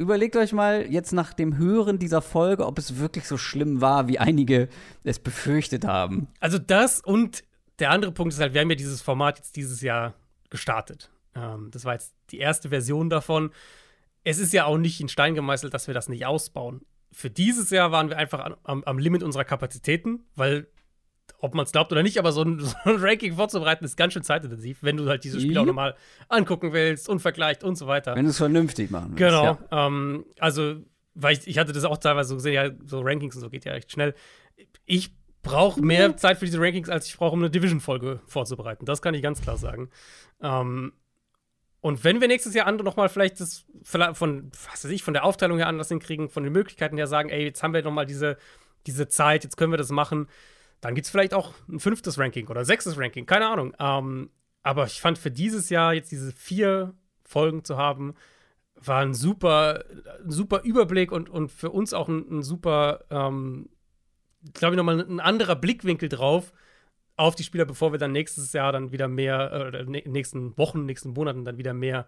Überlegt euch mal jetzt nach dem Hören dieser Folge, ob es wirklich so schlimm war, wie einige es befürchtet haben. Also das und der andere Punkt ist halt, wir haben ja dieses Format jetzt dieses Jahr gestartet. Ähm, das war jetzt die erste Version davon. Es ist ja auch nicht in Stein gemeißelt, dass wir das nicht ausbauen. Für dieses Jahr waren wir einfach am, am Limit unserer Kapazitäten, weil ob man es glaubt oder nicht, aber so ein, so ein, Ranking vorzubereiten ist ganz schön zeitintensiv, wenn du halt diese Spiele ja. auch nochmal angucken willst und vergleicht und so weiter. Wenn du es vernünftig machen willst. Genau. Ja. Ähm, also, weil ich, ich hatte das auch teilweise so gesehen, ja, so Rankings und so geht ja recht schnell. Ich brauche mehr Zeit für diese Rankings, als ich brauche, um eine Division-Folge vorzubereiten. Das kann ich ganz klar sagen. Ähm, und wenn wir nächstes Jahr andere nochmal vielleicht das von, was weiß ich, von der Aufteilung her anders hinkriegen, von den Möglichkeiten her sagen, ey, jetzt haben wir nochmal diese, diese Zeit, jetzt können wir das machen dann gibt es vielleicht auch ein fünftes Ranking oder sechstes Ranking, keine Ahnung. Ähm, aber ich fand für dieses Jahr jetzt diese vier Folgen zu haben, war ein super, super Überblick und, und für uns auch ein, ein super, ähm, glaube ich, nochmal ein anderer Blickwinkel drauf auf die Spieler, bevor wir dann nächstes Jahr dann wieder mehr, äh, oder nächsten Wochen, nächsten Monaten dann wieder mehr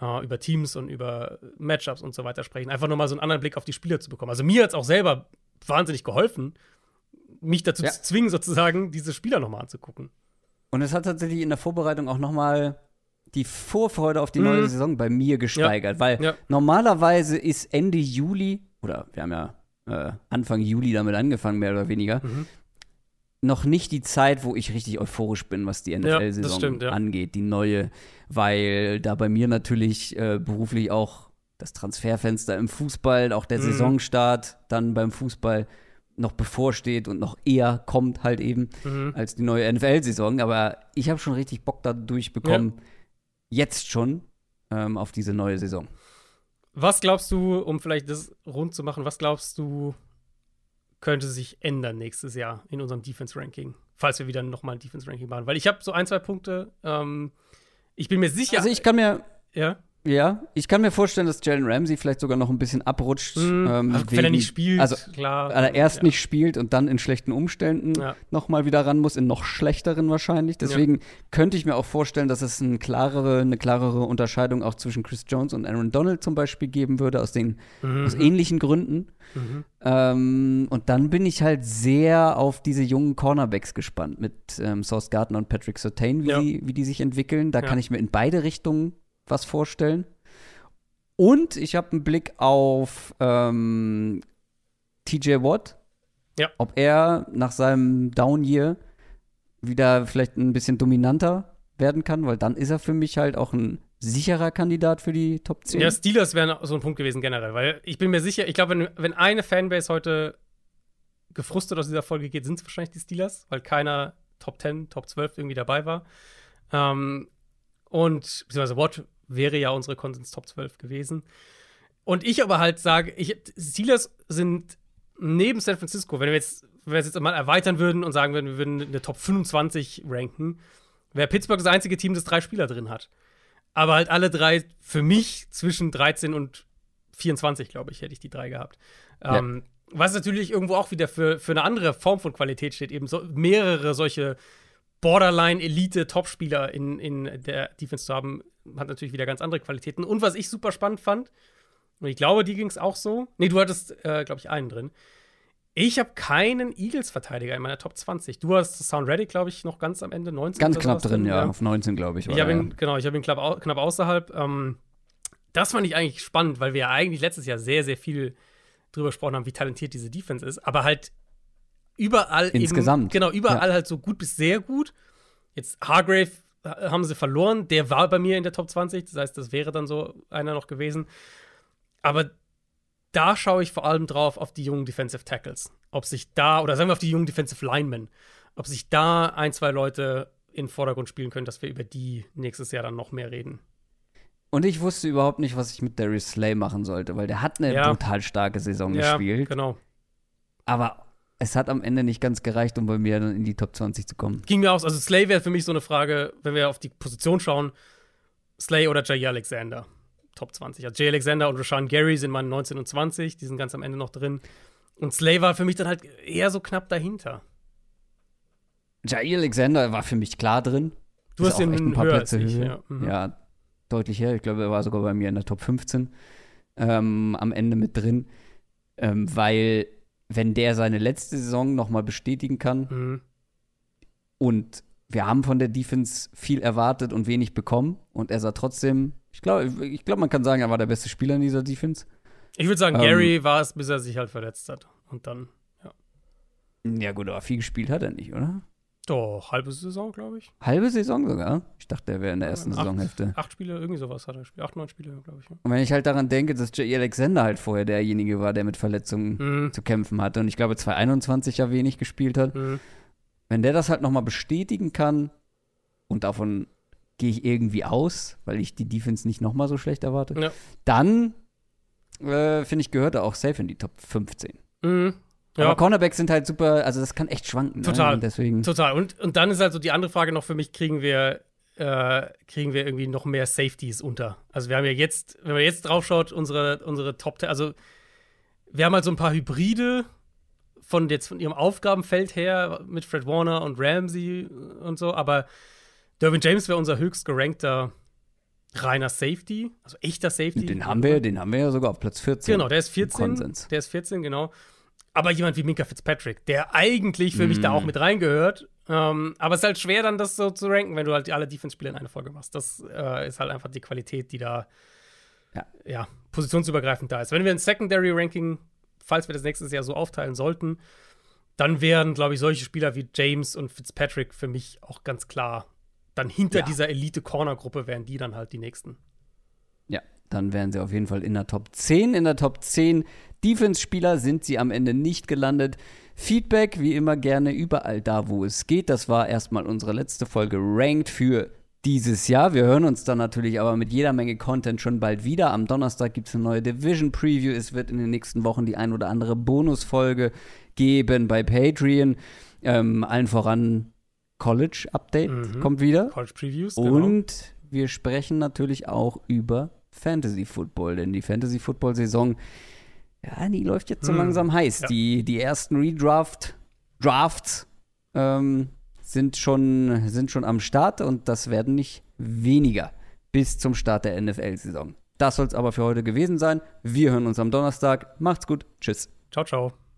äh, über Teams und über Matchups und so weiter sprechen. Einfach nochmal so einen anderen Blick auf die Spieler zu bekommen. Also mir hat es auch selber wahnsinnig geholfen, mich dazu Ja. zu zwingen, sozusagen, diese Spieler nochmal anzugucken. Und es hat tatsächlich in der Vorbereitung auch noch mal die Vorfreude auf die Mhm. neue Saison bei mir gesteigert, weil Ja. normalerweise ist Ende Juli, oder wir haben ja äh, Anfang Juli damit angefangen, mehr oder weniger, Mhm. noch nicht die Zeit, wo ich richtig euphorisch bin, was die NFL-Saison ja. angeht, die neue, weil da bei mir natürlich äh, beruflich auch das Transferfenster im Fußball, auch der Mhm. Saisonstart dann beim Fußball noch bevorsteht und noch eher kommt halt eben Mhm. als die neue NFL-Saison. Aber ich habe schon richtig Bock dadurch bekommen, jetzt schon ähm, auf diese neue Saison. Was glaubst du, um vielleicht das rund zu machen, was glaubst du, könnte sich ändern nächstes Jahr in unserem Defense-Ranking? Falls wir wieder nochmal ein Defense-Ranking machen. Weil ich habe so ein, zwei Punkte. Ähm, ich bin mir sicher. Also ich kann mir ja. Ja, ich kann mir vorstellen, dass Jalen Ramsey vielleicht sogar noch ein bisschen abrutscht. Mhm. ähm, also, wenn er wegen- nicht spielt, Also, klar. er erst ja. nicht spielt und dann in schlechten Umständen Ja. noch mal wieder ran muss, in noch schlechteren wahrscheinlich. Deswegen könnte ich mir auch vorstellen, dass es eine klarere, eine klarere Unterscheidung auch zwischen Chris Jones und Aaron Donald zum Beispiel geben würde, aus, den, Mhm. aus ähnlichen Gründen. Mhm. Ähm, und dann bin ich halt sehr auf diese jungen Cornerbacks gespannt mit ähm, Sauce Gardner und Patrick Surtain, wie, Ja. die, wie die sich entwickeln. Da Ja. kann ich mir in beide Richtungen was vorstellen. Und ich habe einen Blick auf ähm, TJ Watt. Ja. Ob er nach seinem Down-Year wieder vielleicht ein bisschen dominanter werden kann, weil dann ist er für mich halt auch ein sicherer Kandidat für die Top 10. Ja, Steelers wären so ein Punkt gewesen generell, weil ich bin mir sicher, ich glaube, wenn, wenn eine Fanbase heute gefrustet aus dieser Folge geht, sind es wahrscheinlich die Steelers, weil keiner Top 10, Top 12 irgendwie dabei war. Ähm, und, beziehungsweise Watt wäre ja unsere Konsens Top 12 gewesen. Und ich aber halt sage, ich, Steelers sind neben San Francisco, wenn wir jetzt, wenn wir es jetzt mal erweitern würden und sagen würden, wir würden eine Top 25 ranken, wäre Pittsburgh das einzige Team, das drei Spieler drin hat. Aber halt alle drei für mich zwischen 13 und 24, glaube ich, hätte ich die drei gehabt. Ja. Ähm, was natürlich irgendwo auch wieder für, für eine andere Form von Qualität steht, eben so mehrere solche Borderline-Elite-Top-Spieler in, in der Defense zu haben, hat natürlich wieder ganz andere Qualitäten. Und was ich super spannend fand, und ich glaube, die ging es auch so. Nee, du hattest, äh, glaube ich, einen drin. Ich habe keinen Eagles-Verteidiger in meiner Top 20. Du hast Sound Reddick, glaube ich, noch ganz am Ende 19. Ganz knapp drin, ja. Auf 19, glaube ich. ich habe ihn, genau, ich habe ihn knapp, knapp außerhalb. Ähm, das fand ich eigentlich spannend, weil wir ja eigentlich letztes Jahr sehr, sehr viel drüber gesprochen haben, wie talentiert diese Defense ist. Aber halt überall Insgesamt. Eben, genau, überall Ja. halt so gut bis sehr gut. Jetzt Hargrave äh, haben sie verloren. Der war bei mir in der Top 20. Das heißt, das wäre dann so einer noch gewesen. Aber da schaue ich vor allem drauf auf die jungen Defensive Tackles. Ob sich da, oder sagen wir auf die jungen Defensive Linemen, ob sich da ein, zwei Leute in den Vordergrund spielen können, dass wir über die nächstes Jahr dann noch mehr reden. Und ich wusste überhaupt nicht, was ich mit Darius Slay machen sollte, weil der hat eine Ja. brutal starke Saison Ja, gespielt. genau. Aber es hat am Ende nicht ganz gereicht, um bei mir dann in die Top 20 zu kommen. Ging mir aus. Also Slay wäre für mich so eine Frage, wenn wir auf die Position schauen, Slay oder Jay Alexander. Top 20. Also Jay Alexander und Rashawn Gary sind mal 19 und 20, die sind ganz am Ende noch drin. Und Slay war für mich dann halt eher so knapp dahinter. Jair Alexander war für mich klar drin. Du hast ihn echt ein paar Plätze ich, höher. ja. Mhm. Ja, deutlich her. Ich glaube, er war sogar bei mir in der Top 15 ähm, am Ende mit drin. Ähm, weil, wenn der seine letzte Saison nochmal bestätigen kann Mhm. und wir haben von der Defense viel erwartet und wenig bekommen und er sah trotzdem, ich glaube, ich glaube, man kann sagen, er war der beste Spieler in dieser Defense. Ich würde sagen, Ähm, Gary war es, bis er sich halt verletzt hat. Und dann, Ja, gut, aber viel gespielt hat er nicht, oder? Doch, halbe Saison, glaube ich. Halbe Saison sogar. Ich dachte, er wäre in der ersten Acht- Saisonhälfte. Acht Spiele, irgendwie sowas hat er gespielt. Acht, neun Spiele, glaube ich. Ja. Und wenn ich halt daran denke, dass J. Alexander halt vorher derjenige war, der mit Verletzungen Mhm. zu kämpfen hatte und ich glaube 2021 ja wenig gespielt hat, Mhm. wenn der das halt nochmal bestätigen kann und davon gehe ich irgendwie aus, weil ich die Defense nicht nochmal so schlecht erwarte, Ja. dann äh, finde ich, gehört er auch safe in die Top 15. Mhm. Aber Ja, Cornerbacks sind halt super, also das kann echt schwanken. Total. Ne? Und deswegen, total. Und, und dann ist halt so die andere Frage noch für mich, kriegen wir, äh, kriegen wir irgendwie noch mehr Safeties unter? Also wir haben ja jetzt, wenn man jetzt drauf schaut, unsere, unsere Top 10, also wir haben halt so ein paar Hybride von jetzt von ihrem Aufgabenfeld her mit Fred Warner und Ramsey und so, aber Derwin James wäre unser höchst gerankter reiner Safety, also echter Safety. Den haben wir, den haben wir ja sogar auf Platz 14. Genau, der ist 14. Der ist 14, genau. Aber jemand wie Minka Fitzpatrick, der eigentlich für mm. mich da auch mm. mit reingehört. Ähm, aber es ist halt schwer, dann das so zu ranken, wenn du halt alle Defense-Spieler in eine Folge machst. Das äh, ist halt einfach die Qualität, die da ja. ja, positionsübergreifend da ist. Wenn wir ein Secondary-Ranking, falls wir das nächstes Jahr so aufteilen sollten, dann wären, glaube ich, solche Spieler wie James und Fitzpatrick für mich auch ganz klar dann hinter ja. dieser Elite-Corner-Gruppe wären die dann halt die nächsten. Dann wären sie auf jeden Fall in der Top 10. In der Top 10 Defense-Spieler sind sie am Ende nicht gelandet. Feedback, wie immer gerne überall da, wo es geht. Das war erstmal unsere letzte Folge Ranked für dieses Jahr. Wir hören uns dann natürlich aber mit jeder Menge Content schon bald wieder. Am Donnerstag gibt es eine neue Division Preview. Es wird in den nächsten Wochen die ein oder andere Bonusfolge geben bei Patreon. Ähm, allen voran College Update mhm. kommt wieder. College Previews. Genau. Und wir sprechen natürlich auch über Fantasy Football, denn die Fantasy Football Saison, ja, die läuft jetzt so mhm. langsam heiß. Ja. Die, die ersten Redraft Drafts ähm, sind, schon, sind schon am Start und das werden nicht weniger bis zum Start der NFL-Saison. Das soll es aber für heute gewesen sein. Wir hören uns am Donnerstag. Macht's gut. Tschüss. Ciao, ciao.